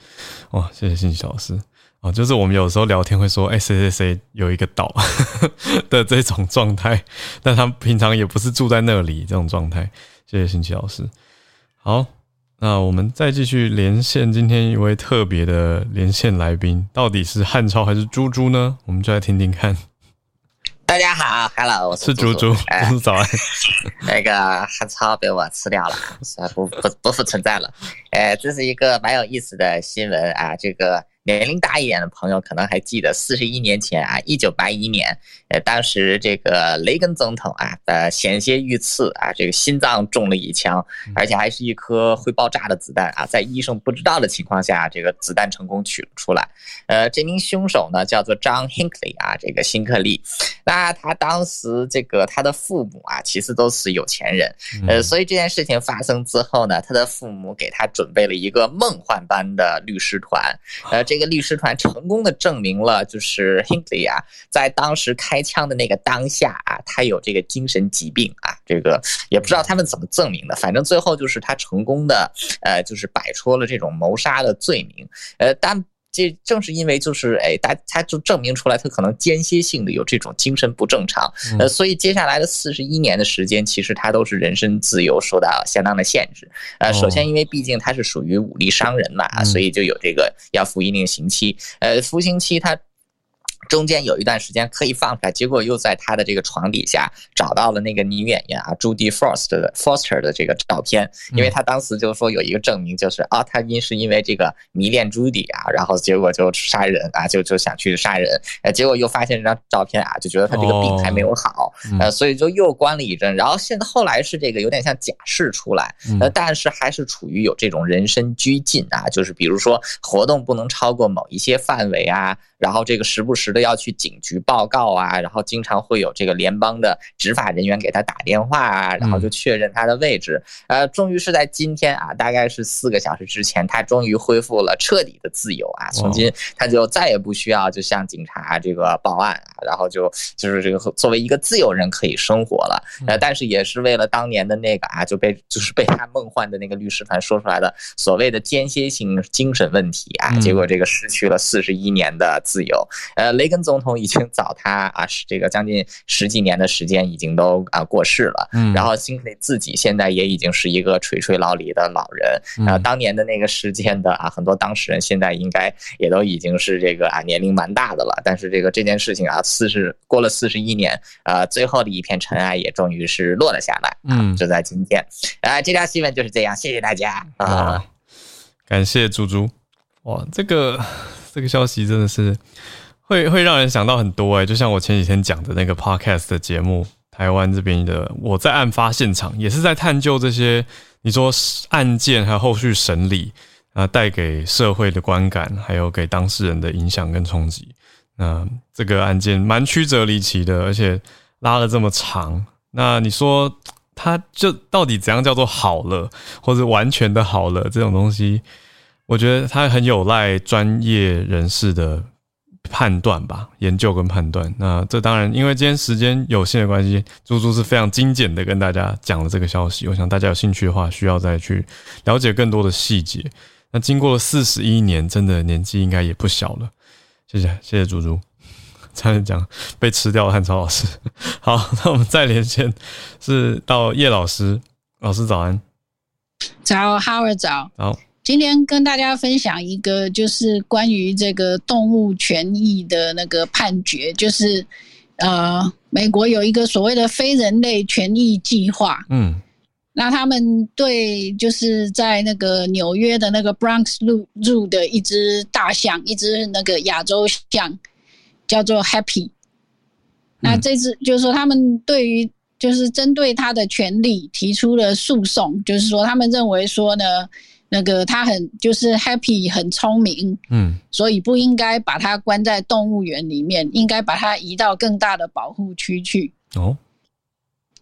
哇，谢谢信息老师啊，就是我们有时候聊天会说，哎，谁谁谁有一个岛 (laughs) 的这种状态，但他平常也不是住在那里这种状态。谢谢信息老师，好。那我们再继续连线，今天一位特别的连线来宾，到底是汉超还是猪猪呢？我们就来听听看。大家好，Hello，我是猪猪，是早安。(laughs) 那个汉超被我吃掉了，(laughs) 不不不复存在了。哎，这是一个蛮有意思的新闻啊，这个。年龄大一点的朋友可能还记得，四十一年前啊，一九八一年，呃，当时这个雷根总统啊呃险些遇刺啊，这个心脏中了一枪，而且还是一颗会爆炸的子弹啊，在医生不知道的情况下，这个子弹成功取了出来。呃，这名凶手呢叫做 John Hinckley 啊，这个辛克利。那他当时这个他的父母啊，其实都是有钱人，呃，所以这件事情发生之后呢，他的父母给他准备了一个梦幻般的律师团，呃。这个律师团成功的证明了，就是 Hinkley 啊，在当时开枪的那个当下啊，他有这个精神疾病啊，这个也不知道他们怎么证明的，反正最后就是他成功的，呃，就是摆脱了这种谋杀的罪名，呃，但。这正是因为就是哎，他他就证明出来，他可能间歇性的有这种精神不正常，呃，所以接下来的四十一年的时间，其实他都是人身自由受到相当的限制。呃，首先因为毕竟他是属于武力伤人嘛，所以就有这个要服一定刑期。呃，服刑期他。中间有一段时间可以放出来，结果又在他的这个床底下找到了那个女演员啊，Judy Foster 的 Foster 的这个照片，因为他当时就说有一个证明，就是啊，他因是因为这个迷恋 Judy 啊，然后结果就杀人啊，就就想去杀人，呃，结果又发现这张照片啊，就觉得他这个病还没有好，呃，所以就又关了一阵，然后现在后来是这个有点像假释出来，呃，但是还是处于有这种人身拘禁啊，就是比如说活动不能超过某一些范围啊。然后这个时不时的要去警局报告啊，然后经常会有这个联邦的执法人员给他打电话啊，然后就确认他的位置。呃，终于是在今天啊，大概是四个小时之前，他终于恢复了彻底的自由啊，从今他就再也不需要就向警察这个报案啊，然后就就是这个作为一个自由人可以生活了。呃，但是也是为了当年的那个啊，就被就是被他梦幻的那个律师团说出来的所谓的间歇性精神问题啊，结果这个失去了四十一年的自由。呃，雷根总统已经早他啊，是这个将近十几年的时间已经都啊过世了。嗯，然后辛克雷自己现在也已经是一个垂垂老矣的老人。啊，当年的那个事件的啊，很多当事人现在应该也都已经是这个啊年龄蛮大的了。但是这个这件事情啊，四十过了四十一年，啊，最后的一片尘埃也终于是落了下来。嗯，就在今天。啊，这条新闻就是这样，谢谢大家啊，感谢猪猪。哇，这个这个消息真的是会会让人想到很多哎，就像我前几天讲的那个 podcast 的节目，台湾这边的我在案发现场也是在探究这些你说案件还有后续审理啊带给社会的观感，还有给当事人的影响跟冲击。那这个案件蛮曲折离奇的，而且拉了这么长。那你说他就到底怎样叫做好了，或者完全的好了这种东西？我觉得他很有赖专业人士的判断吧，研究跟判断。那这当然，因为今天时间有限的关系，猪猪是非常精简的跟大家讲了这个消息。我想大家有兴趣的话，需要再去了解更多的细节。那经过了四十一年，真的年纪应该也不小了。谢谢，谢谢猪猪。差点讲被吃掉的汉超老师。好，那我们再连线是到叶老师，老师早安。早，哈尔早。好。今天跟大家分享一个，就是关于这个动物权益的那个判决，就是呃，美国有一个所谓的非人类权益计划，嗯，那他们对就是在那个纽约的那个 Bronx Zoo 的一只大象，一只那个亚洲象，叫做 Happy，那这只就是说他们对于就是针对他的权利提出了诉讼，就是说他们认为说呢。那个他很就是 happy 很聪明，嗯，所以不应该把它关在动物园里面，应该把它移到更大的保护区去。哦，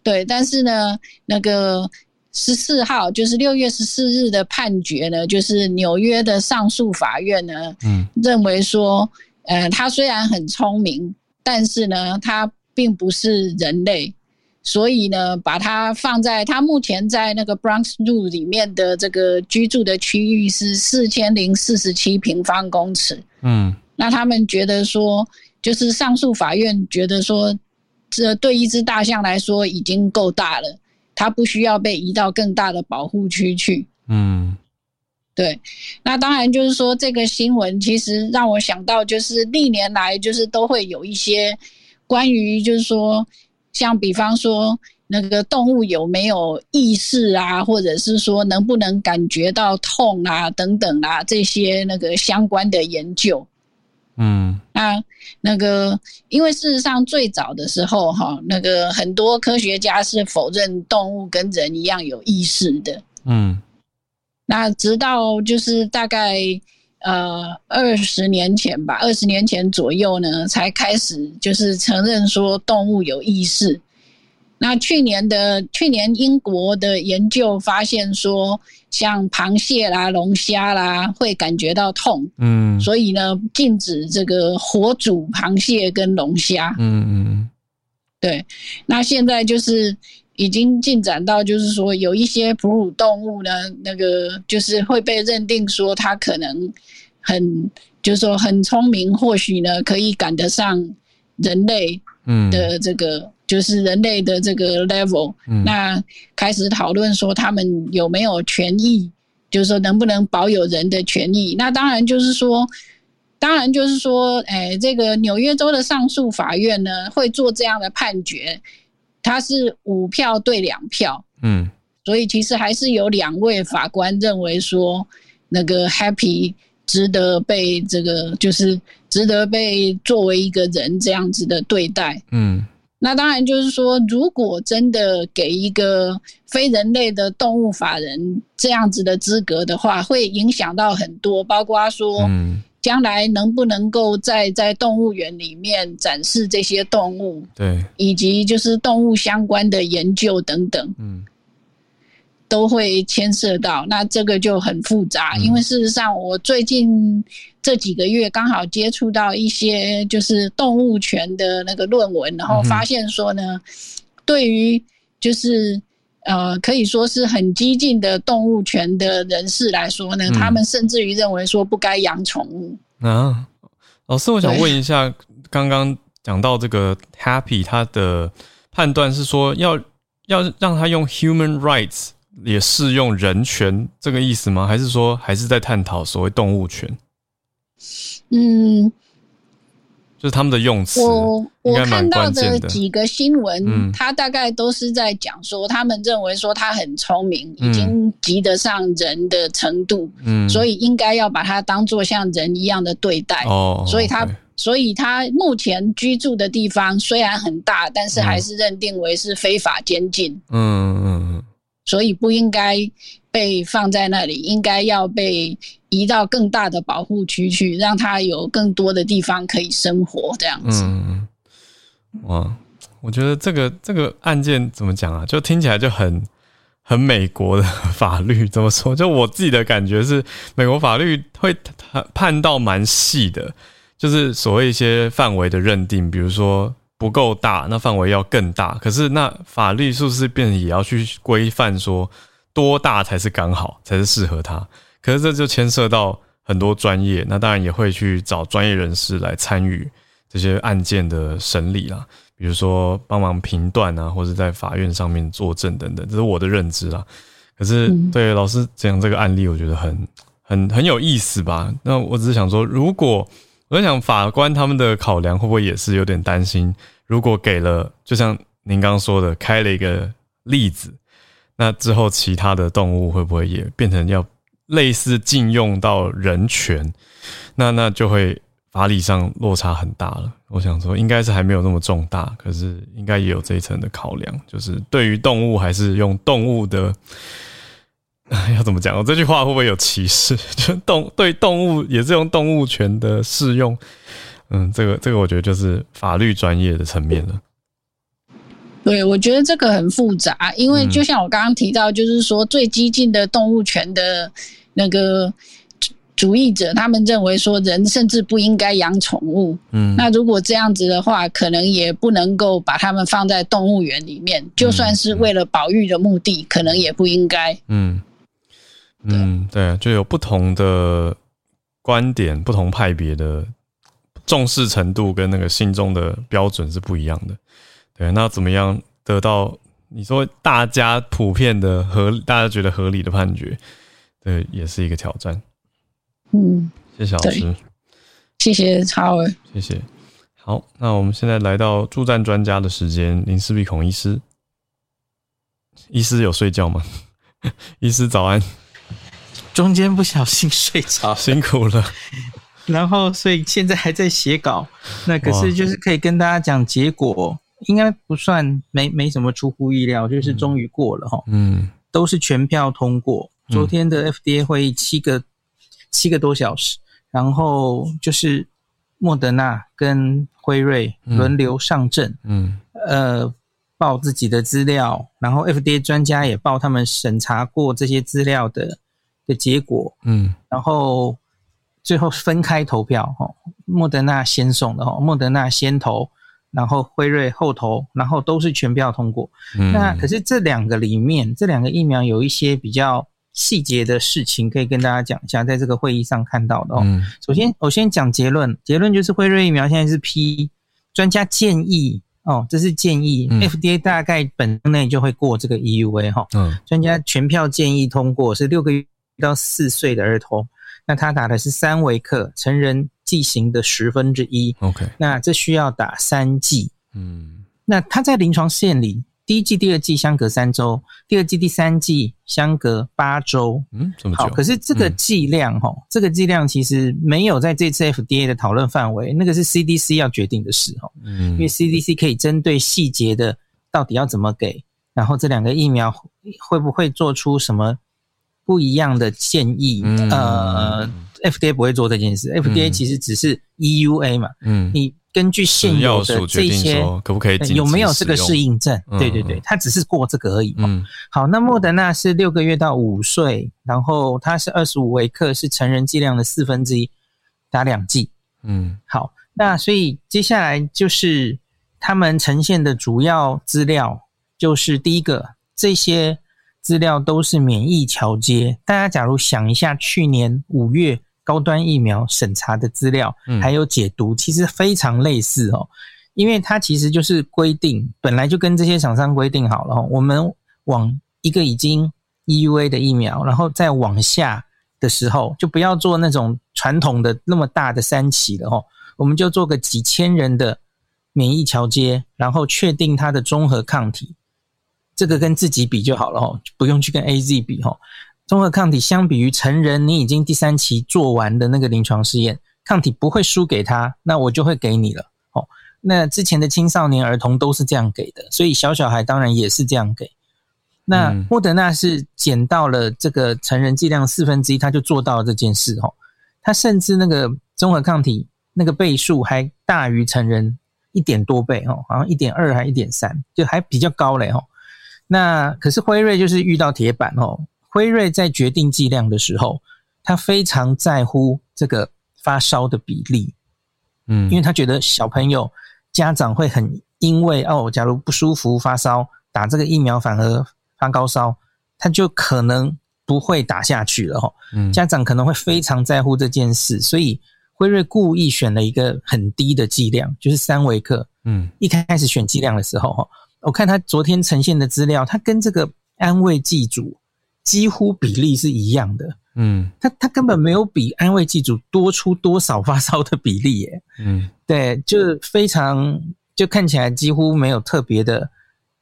对，但是呢，那个十四号就是六月十四日的判决呢，就是纽约的上诉法院呢，嗯，认为说，呃，他虽然很聪明，但是呢，他并不是人类。所以呢，把它放在它目前在那个 Bronx Zoo 里面的这个居住的区域是四千零四十七平方公尺。嗯，那他们觉得说，就是上诉法院觉得说，这对一只大象来说已经够大了，它不需要被移到更大的保护区去。嗯，对。那当然就是说，这个新闻其实让我想到，就是历年来就是都会有一些关于就是说。像比方说，那个动物有没有意识啊，或者是说能不能感觉到痛啊，等等啊，这些那个相关的研究。嗯，那那个，因为事实上最早的时候，哈，那个很多科学家是否认动物跟人一样有意识的。嗯，那直到就是大概。呃，二十年前吧，二十年前左右呢，才开始就是承认说动物有意识。那去年的去年英国的研究发现说，像螃蟹啦、龙虾啦会感觉到痛，嗯，所以呢禁止这个活煮螃蟹跟龙虾，嗯嗯，对。那现在就是已经进展到就是说有一些哺乳动物呢，那个就是会被认定说它可能。很，就是说很聪明，或许呢可以赶得上人类的这个，就是人类的这个 level。那开始讨论说他们有没有权益，就是说能不能保有人的权益。那当然就是说，当然就是说，哎，这个纽约州的上诉法院呢会做这样的判决，他是五票对两票，嗯，所以其实还是有两位法官认为说那个 Happy。值得被这个，就是值得被作为一个人这样子的对待。嗯，那当然就是说，如果真的给一个非人类的动物法人这样子的资格的话，会影响到很多，包括说，将来能不能够在在动物园里面展示这些动物，对，以及就是动物相关的研究等等，嗯，都会牵涉到。那这个就很复杂，因为事实上我最近这几个月刚好接触到一些就是动物权的那个论文，然后发现说呢，对于就是呃可以说是很激进的动物权的人士来说呢，他们甚至于认为说不该养宠物。啊，老师，我想问一下，刚刚讲到这个 Happy，他的判断是说要要让他用 Human Rights 也适用人权这个意思吗？还是说还是在探讨所谓动物权？嗯。就是他们的用词，我我看到的几个新闻，他大概都是在讲说，他们认为说他很聪明，已经及得上人的程度，嗯，所以应该要把他当做像人一样的对待。哦，所以他所以他目前居住的地方虽然很大，但是还是认定为是非法监禁。嗯嗯嗯，所以不应该被放在那里，应该要被。移到更大的保护区去，让它有更多的地方可以生活，这样子。嗯，哇，我觉得这个这个案件怎么讲啊？就听起来就很很美国的 (laughs) 法律，怎么说？就我自己的感觉是，美国法律会判到蛮细的，就是所谓一些范围的认定，比如说不够大，那范围要更大。可是那法律是不是变也要去规范说多大才是刚好，才是适合他？可是这就牵涉到很多专业，那当然也会去找专业人士来参与这些案件的审理啦，比如说帮忙评断啊，或者在法院上面作证等等，这是我的认知啦。可是对老师讲这个案例，我觉得很很很有意思吧？那我只是想说，如果我在想法官他们的考量会不会也是有点担心，如果给了，就像您刚刚说的，开了一个例子，那之后其他的动物会不会也变成要？类似禁用到人权，那那就会法理上落差很大了。我想说，应该是还没有那么重大，可是应该也有这一层的考量，就是对于动物还是用动物的，(laughs) 要怎么讲？我这句话会不会有歧视？(laughs) 就动对动物也是用动物权的适用？嗯，这个这个我觉得就是法律专业的层面了。对，我觉得这个很复杂，因为就像我刚刚提到，就是说最激进的动物权的。那个主义者，他们认为说人甚至不应该养宠物。嗯，那如果这样子的话，可能也不能够把他们放在动物园里面。就算是为了保育的目的，可能也不应该。嗯嗯，对，就有不同的观点，不同派别的重视程度跟那个心中的标准是不一样的。对，那怎么样得到你说大家普遍的合，大家觉得合理的判决？对，也是一个挑战。嗯，谢谢老师，谢谢超儿，谢谢。好，那我们现在来到助战专家的时间，林思碧孔医师，医师有睡觉吗？(laughs) 医师早安。中间不小心睡着，辛苦了。然后，所以现在还在写稿。那可是就是可以跟大家讲，结果应该不算没没什么出乎意料，就是终于过了哈。嗯，都是全票通过。昨天的 FDA 会议七个七个多小时，然后就是莫德纳跟辉瑞轮流上阵，嗯，呃，报自己的资料，然后 FDA 专家也报他们审查过这些资料的的结果，嗯，然后最后分开投票，哈，莫德纳先送的，哈，莫德纳先投。然后辉瑞后投，然后都是全票通过。嗯那可是这两个里面，这两个疫苗有一些比较。细节的事情可以跟大家讲一下，在这个会议上看到的哦。首先，我先讲结论，结论就是辉瑞疫苗现在是批，专家建议哦，这是建议，FDA 大概本内就会过这个 EUA 哈。嗯，专家全票建议通过，是六个月到四岁的儿童，那他打的是三维克，成人剂型的十分之一。OK，那这需要打三剂。嗯，那他在临床试验里。第一季、第二季相隔三周，第二季、第三季相隔八周。嗯，这么好。可是这个剂量，哈，这个剂量其实没有在这次 FDA 的讨论范围，那个是 CDC 要决定的事，哈。嗯，因为 CDC 可以针对细节的到底要怎么给，然后这两个疫苗会不会做出什么不一样的建议？呃，FDA 不会做这件事，FDA 其实只是 EUA 嘛，嗯，你根据现有的这些可不可以有没有这个适应症？对对对，它只是过这个而已。嗯，好，那莫德纳是六个月到五岁，然后它是二十五微克，是成人剂量的四分之一，打两剂。嗯，好，那所以接下来就是他们呈现的主要资料，就是第一个这些。资料都是免疫桥接，大家假如想一下，去年五月高端疫苗审查的资料，还有解读，其实非常类似哦。因为它其实就是规定，本来就跟这些厂商规定好了，我们往一个已经 EUA 的疫苗，然后再往下的时候，就不要做那种传统的那么大的三期了哦，我们就做个几千人的免疫桥接，然后确定它的综合抗体。这个跟自己比就好了哦，不用去跟 A Z 比哈。综合抗体相比于成人，你已经第三期做完的那个临床试验，抗体不会输给他，那我就会给你了哦。那之前的青少年儿童都是这样给的，所以小小孩当然也是这样给。那莫德纳是减到了这个成人剂量四分之一，他就做到了这件事哦。他甚至那个综合抗体那个倍数还大于成人一点多倍哦，好像一点二还一点三，就还比较高嘞哦。那可是辉瑞就是遇到铁板哦。辉瑞在决定剂量的时候，他非常在乎这个发烧的比例，嗯，因为他觉得小朋友家长会很因为哦，假如不舒服发烧，打这个疫苗反而发高烧，他就可能不会打下去了哈。嗯，家长可能会非常在乎这件事，所以辉瑞故意选了一个很低的剂量，就是三微克。嗯，一开始选剂量的时候哈。我看他昨天呈现的资料，他跟这个安慰剂组几乎比例是一样的。嗯，他他根本没有比安慰剂组多出多少发烧的比例耶。嗯，对，就是非常就看起来几乎没有特别的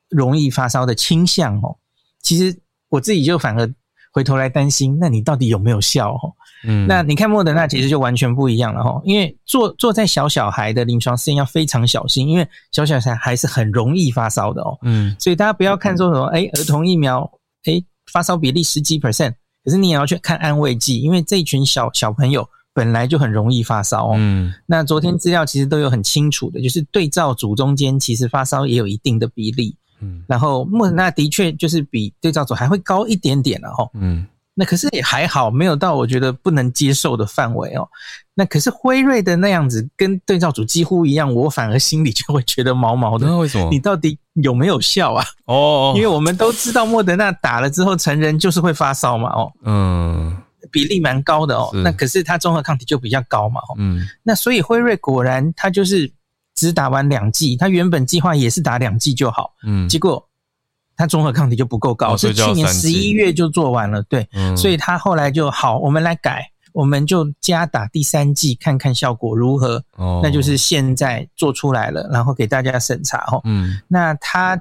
容易发烧的倾向哦。其实我自己就反而回头来担心，那你到底有没有效？哦？嗯，那你看莫德纳其实就完全不一样了哈，因为做做在小小孩的临床试验要非常小心，因为小小孩还是很容易发烧的哦。嗯，所以大家不要看说什么，哎，儿童疫苗，哎，发烧比例十几 percent，可是你也要去看安慰剂，因为这一群小小朋友本来就很容易发烧哦。嗯，那昨天资料其实都有很清楚的，就是对照组中间其实发烧也有一定的比例。嗯，然后莫德纳的确就是比对照组还会高一点点了哈。嗯。那可是也还好，没有到我觉得不能接受的范围哦。那可是辉瑞的那样子，跟对照组几乎一样，我反而心里就会觉得毛毛的。那为什么？你到底有没有效啊？哦，因为我们都知道莫德纳打了之后，成人就是会发烧嘛。哦，嗯，比例蛮高的哦。那可是它综合抗体就比较高嘛。嗯，那所以辉瑞果然他就是只打完两剂，他原本计划也是打两剂就好。嗯，结果。他综合抗体就不够高，是去年十一月就做完了，对，所以他后来就好，我们来改，我们就加打第三剂，看看效果如何。哦，那就是现在做出来了，然后给大家审查哦。嗯，那他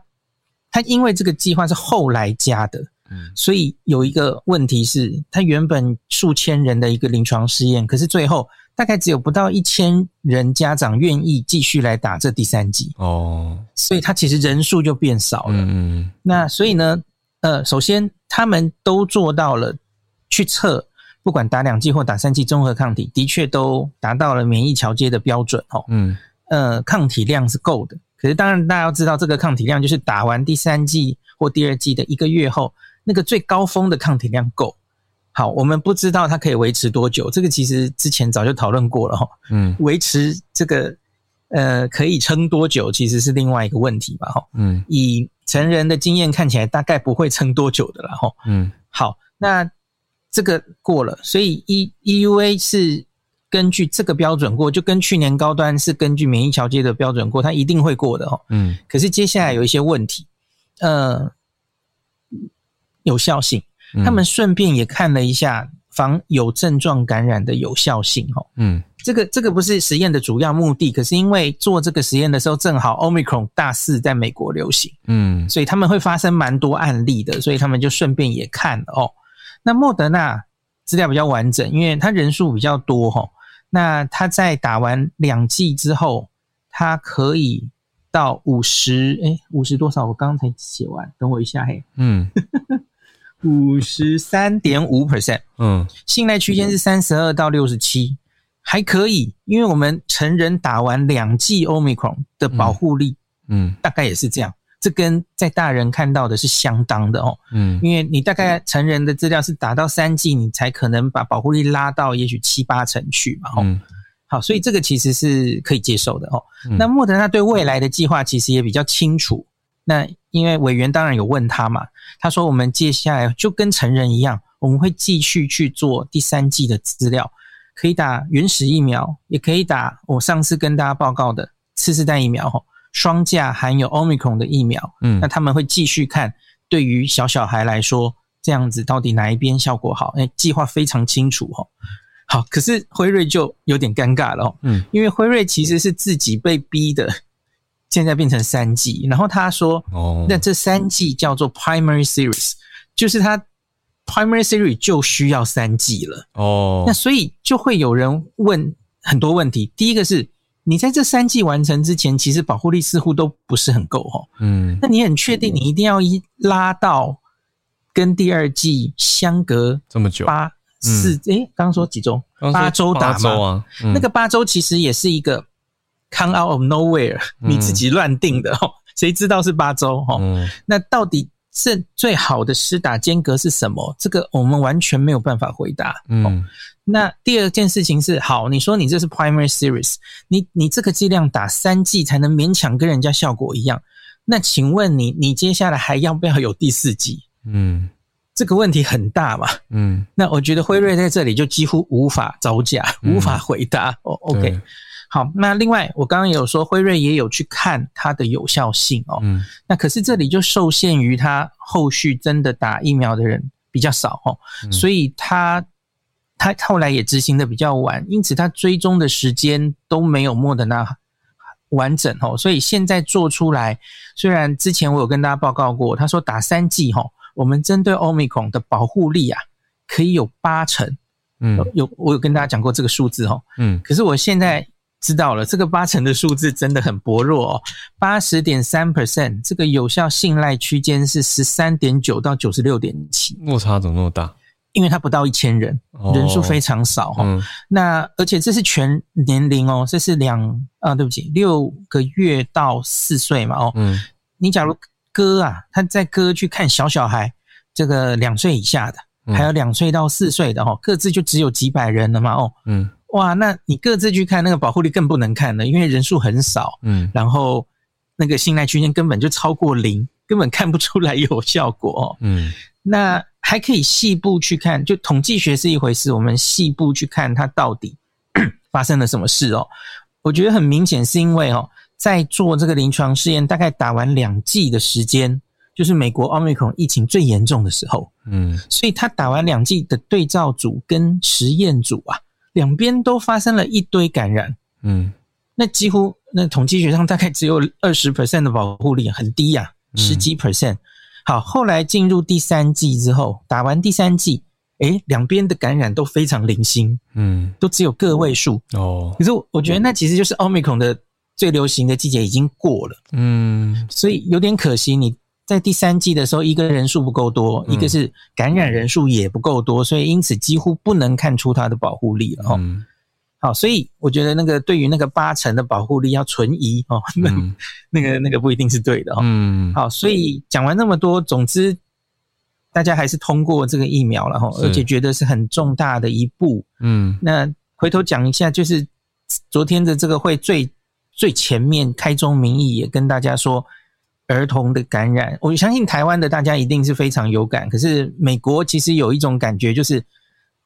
他因为这个计划是后来加的，嗯，所以有一个问题是，他原本数千人的一个临床试验，可是最后。大概只有不到一千人家长愿意继续来打这第三剂哦，所以他其实人数就变少了。嗯，那所以呢，呃，首先他们都做到了去测，不管打两剂或打三剂综合抗体，的确都达到了免疫桥接的标准哦。嗯，呃，抗体量是够的。可是当然，大家要知道，这个抗体量就是打完第三剂或第二剂的一个月后，那个最高峰的抗体量够。好，我们不知道它可以维持多久，这个其实之前早就讨论过了哈。嗯，维持这个呃可以撑多久，其实是另外一个问题吧哈。嗯，以成人的经验看起来，大概不会撑多久的了哈。嗯，好，那这个过了，所以 E EUA 是根据这个标准过，就跟去年高端是根据免疫桥接的标准过，它一定会过的哈。嗯，可是接下来有一些问题，呃，有效性。他们顺便也看了一下防有症状感染的有效性，哦，嗯，这个这个不是实验的主要目的，可是因为做这个实验的时候正好 Omicron 大肆在美国流行，嗯，所以他们会发生蛮多案例的，所以他们就顺便也看了哦。那莫德纳资料比较完整，因为它人数比较多，哈，那他在打完两剂之后，它可以到五十，哎，五十多少？我刚才写完，等我一下，嘿，嗯。(laughs) 五十三点五 percent，嗯，信赖区间是三十二到六十七，还可以，因为我们成人打完两剂 omicron 的保护力，嗯，大概也是这样，这跟在大人看到的是相当的哦，嗯，因为你大概成人的资料是打到三剂，你才可能把保护力拉到也许七八成去嘛，哦，好，所以这个其实是可以接受的哦。那莫德纳对未来的计划其实也比较清楚。那因为委员当然有问他嘛，他说我们接下来就跟成人一样，我们会继续去做第三季的资料，可以打原始疫苗，也可以打我上次跟大家报告的次世代疫苗哈，双价含有 omicron 的疫苗。嗯，那他们会继续看，对于小小孩来说，这样子到底哪一边效果好？哎，计划非常清楚哈。好，可是辉瑞就有点尴尬了，嗯，因为辉瑞其实是自己被逼的。现在变成三季，然后他说：“哦，那这三季叫做 primary series，就是他 primary series 就需要三季了。哦，那所以就会有人问很多问题。第一个是，你在这三季完成之前，其实保护力似乎都不是很够哈。嗯，那你很确定你一定要一拉到跟第二季相隔这么久八四？诶，刚刚说几周？八周打吗？那个八周其实也是一个。” Come out of nowhere，你自己乱定的哦，(laughs) 谁知道是八周哈？那到底是最好的施打间隔是什么？这个我们完全没有办法回答。嗯，那第二件事情是，好，你说你这是 primary series，你你这个剂量打三剂才能勉强跟人家效果一样，那请问你你接下来还要不要有第四剂？嗯，这个问题很大嘛。嗯，那我觉得辉瑞在这里就几乎无法招架，无法回答。哦，OK。好，那另外我刚刚也有说辉瑞也有去看它的有效性哦，嗯，那可是这里就受限于它后续真的打疫苗的人比较少哦，所以它它后来也执行的比较晚，因此它追踪的时间都没有莫德纳完整哦，所以现在做出来，虽然之前我有跟大家报告过，他说打三剂哈，我们针对欧米孔的保护力啊，可以有八成，嗯，有我有跟大家讲过这个数字哦，嗯，可是我现在。知道了，这个八成的数字真的很薄弱哦，八十点三 percent，这个有效信赖区间是十三点九到九十六点七，落差怎么那么大？因为它不到一千人，人数非常少哈。那而且这是全年龄哦，这是两啊，对不起，六个月到四岁嘛哦。嗯，你假如哥啊，他在哥去看小小孩，这个两岁以下的，还有两岁到四岁的哈，各自就只有几百人了嘛哦。嗯。哇，那你各自去看那个保护力更不能看了，因为人数很少，嗯，然后那个信赖区间根本就超过零，根本看不出来有效果，嗯，那还可以细部去看，就统计学是一回事，我们细部去看它到底 (clears throat) 发生了什么事哦。我觉得很明显是因为哦，在做这个临床试验，大概打完两剂的时间，就是美国奥密克戎疫情最严重的时候，嗯，所以他打完两剂的对照组跟实验组啊。两边都发生了一堆感染，嗯，那几乎那统计学上大概只有二十 percent 的保护力，很低呀，十几 percent。好，后来进入第三季之后，打完第三季，诶，两边的感染都非常零星，嗯，都只有个位数哦。可是我觉得那其实就是奥密克戎的最流行的季节已经过了，嗯，所以有点可惜你。在第三季的时候，一个人数不够多，一个是感染人数也不够多，所以因此几乎不能看出它的保护力了哦。好，所以我觉得那个对于那个八成的保护力要存疑哦，那 (laughs) 那个那个不一定是对的哦。嗯，好，所以讲完那么多，总之大家还是通过这个疫苗了哈，而且觉得是很重大的一步。嗯，那回头讲一下，就是昨天的这个会最最前面开宗明义也跟大家说。儿童的感染，我相信台湾的大家一定是非常有感。可是美国其实有一种感觉，就是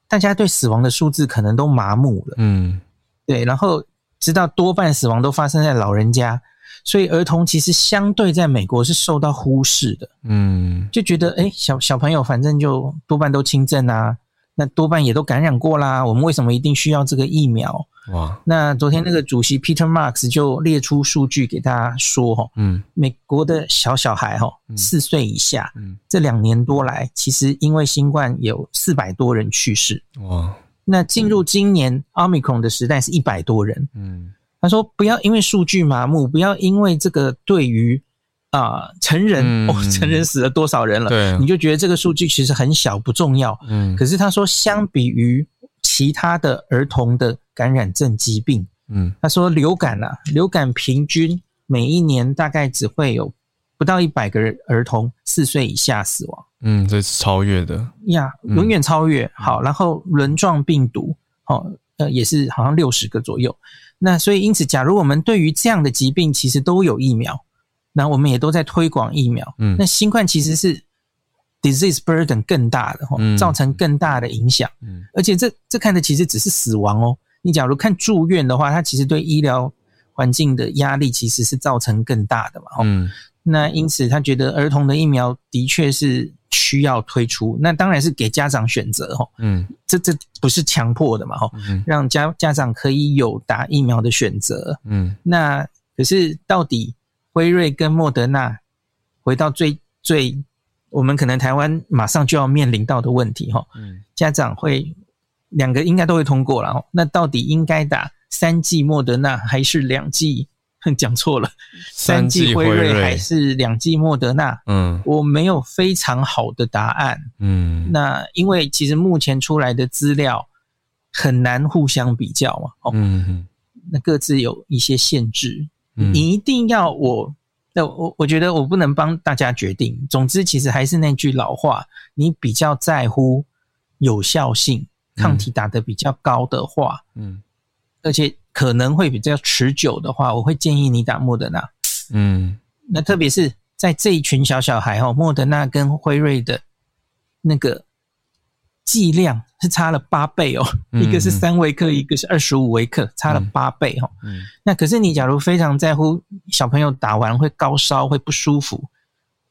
大家对死亡的数字可能都麻木了。嗯，对。然后知道多半死亡都发生在老人家，所以儿童其实相对在美国是受到忽视的。嗯，就觉得哎，小小朋友反正就多半都轻症啊，那多半也都感染过啦，我们为什么一定需要这个疫苗？哇！那昨天那个主席 Peter Marks 就列出数据给大家说哈，嗯，美国的小小孩哈，四岁以下，嗯，这两年多来，其实因为新冠有四百多人去世。哇！那进入今年 Omicron 的时代是一百多人。嗯，他说不要因为数据麻木，不要因为这个对于啊成人哦，成人死了多少人了？对，你就觉得这个数据其实很小不重要。嗯，可是他说，相比于其他的儿童的感染症疾病，嗯，他说流感啊，流感平均每一年大概只会有不到一百个儿童四岁以下死亡。嗯，这是超越的呀，永远超越。好，然后轮状病毒，哦，呃，也是好像六十个左右。那所以因此，假如我们对于这样的疾病其实都有疫苗，那我们也都在推广疫苗。嗯，那新冠其实是 disease burden 更大的，哈，造成更大的影响。嗯，而且这这看的其实只是死亡哦。你假如看住院的话，它其实对医疗环境的压力其实是造成更大的嘛。嗯，那因此他觉得儿童的疫苗的确是。需要推出，那当然是给家长选择哈，嗯，这这不是强迫的嘛哈，让家家长可以有打疫苗的选择，嗯，那可是到底辉瑞跟莫德纳，回到最最我们可能台湾马上就要面临到的问题哈，嗯，家长会两个应该都会通过了，那到底应该打三剂莫德纳还是两剂？(laughs) 讲错了，三剂辉瑞还是两剂莫德纳？嗯，我没有非常好的答案。嗯，那因为其实目前出来的资料很难互相比较嘛。哦，嗯，那各自有一些限制。你一定要我，那我我觉得我不能帮大家决定。总之，其实还是那句老话，你比较在乎有效性，抗体打得比较高的话，嗯，而且。可能会比较持久的话，我会建议你打莫德纳。嗯，那特别是在这一群小小孩哦，莫德纳跟辉瑞的那个剂量是差了八倍哦，一个是三微克，一个是二十五微克，差了八倍哦。嗯，那可是你假如非常在乎小朋友打完会高烧会不舒服，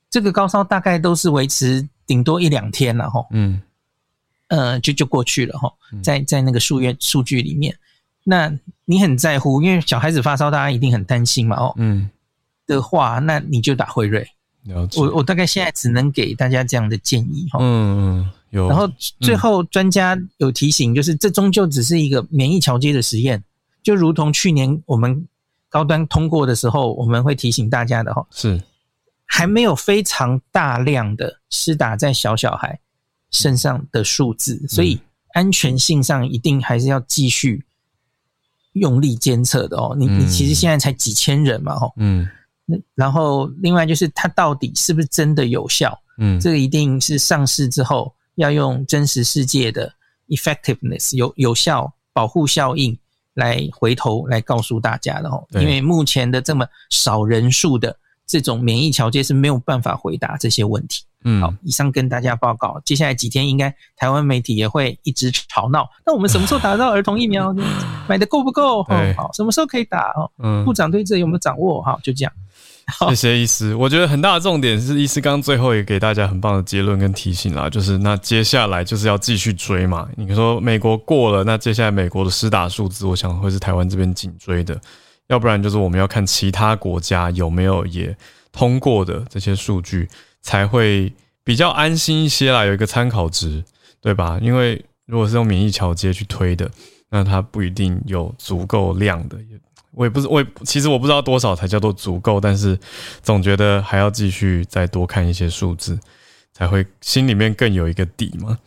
这个高烧大概都是维持顶多一两天了哈。嗯，呃，就就过去了哈，在在那个数月数据里面。那你很在乎，因为小孩子发烧，大家一定很担心嘛。哦，嗯，的话，那你就打辉瑞。我我大概现在只能给大家这样的建议哈。嗯嗯，有。然后最后专家有提醒，就是这终究只是一个免疫桥接的实验，就如同去年我们高端通过的时候，我们会提醒大家的哈。是，还没有非常大量的施打在小小孩身上的数字，所以安全性上一定还是要继续。用力监测的哦，你你其实现在才几千人嘛，哈，嗯，那然后另外就是它到底是不是真的有效？嗯，这个一定是上市之后要用真实世界的 effectiveness 有有效保护效应来回头来告诉大家的哦，因为目前的这么少人数的这种免疫桥接是没有办法回答这些问题。嗯，好，以上跟大家报告，接下来几天应该台湾媒体也会一直吵闹。那我们什么时候打得到儿童疫苗？(laughs) 买的够不够？好，什么时候可以打？哦，嗯，部长对这有没有掌握？好，就这样。(laughs) 谢谢医师。我觉得很大的重点是，医师刚最后也给大家很棒的结论跟提醒啦，就是那接下来就是要继续追嘛。你说美国过了，那接下来美国的施打数字，我想会是台湾这边紧追的。要不然就是我们要看其他国家有没有也通过的这些数据。才会比较安心一些啦，有一个参考值，对吧？因为如果是用免疫桥接去推的，那它不一定有足够量的。我也不是，我也其实我不知道多少才叫做足够，但是总觉得还要继续再多看一些数字，才会心里面更有一个底嘛。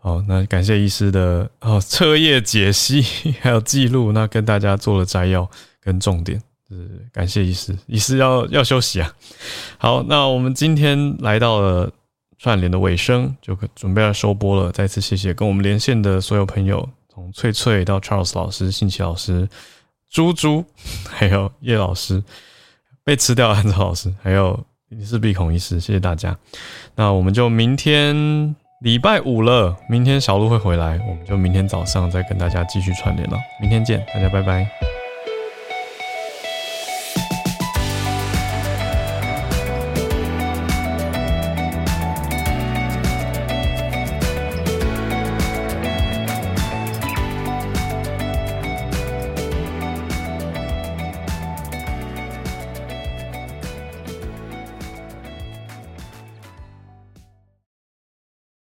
好，那感谢医师的哦彻夜解析还有记录，那跟大家做了摘要跟重点。是感谢医师，医师要要休息啊。(laughs) 好，那我们今天来到了串联的尾声，就准备要收播了。再次谢谢跟我们连线的所有朋友，从翠翠到 Charles 老师、信奇老师、猪猪，(laughs) 还有叶老师，被吃掉的安老师，还有你是鼻孔医师，谢谢大家。那我们就明天礼拜五了，明天小鹿会回来，我们就明天早上再跟大家继续串联了。明天见，大家拜拜。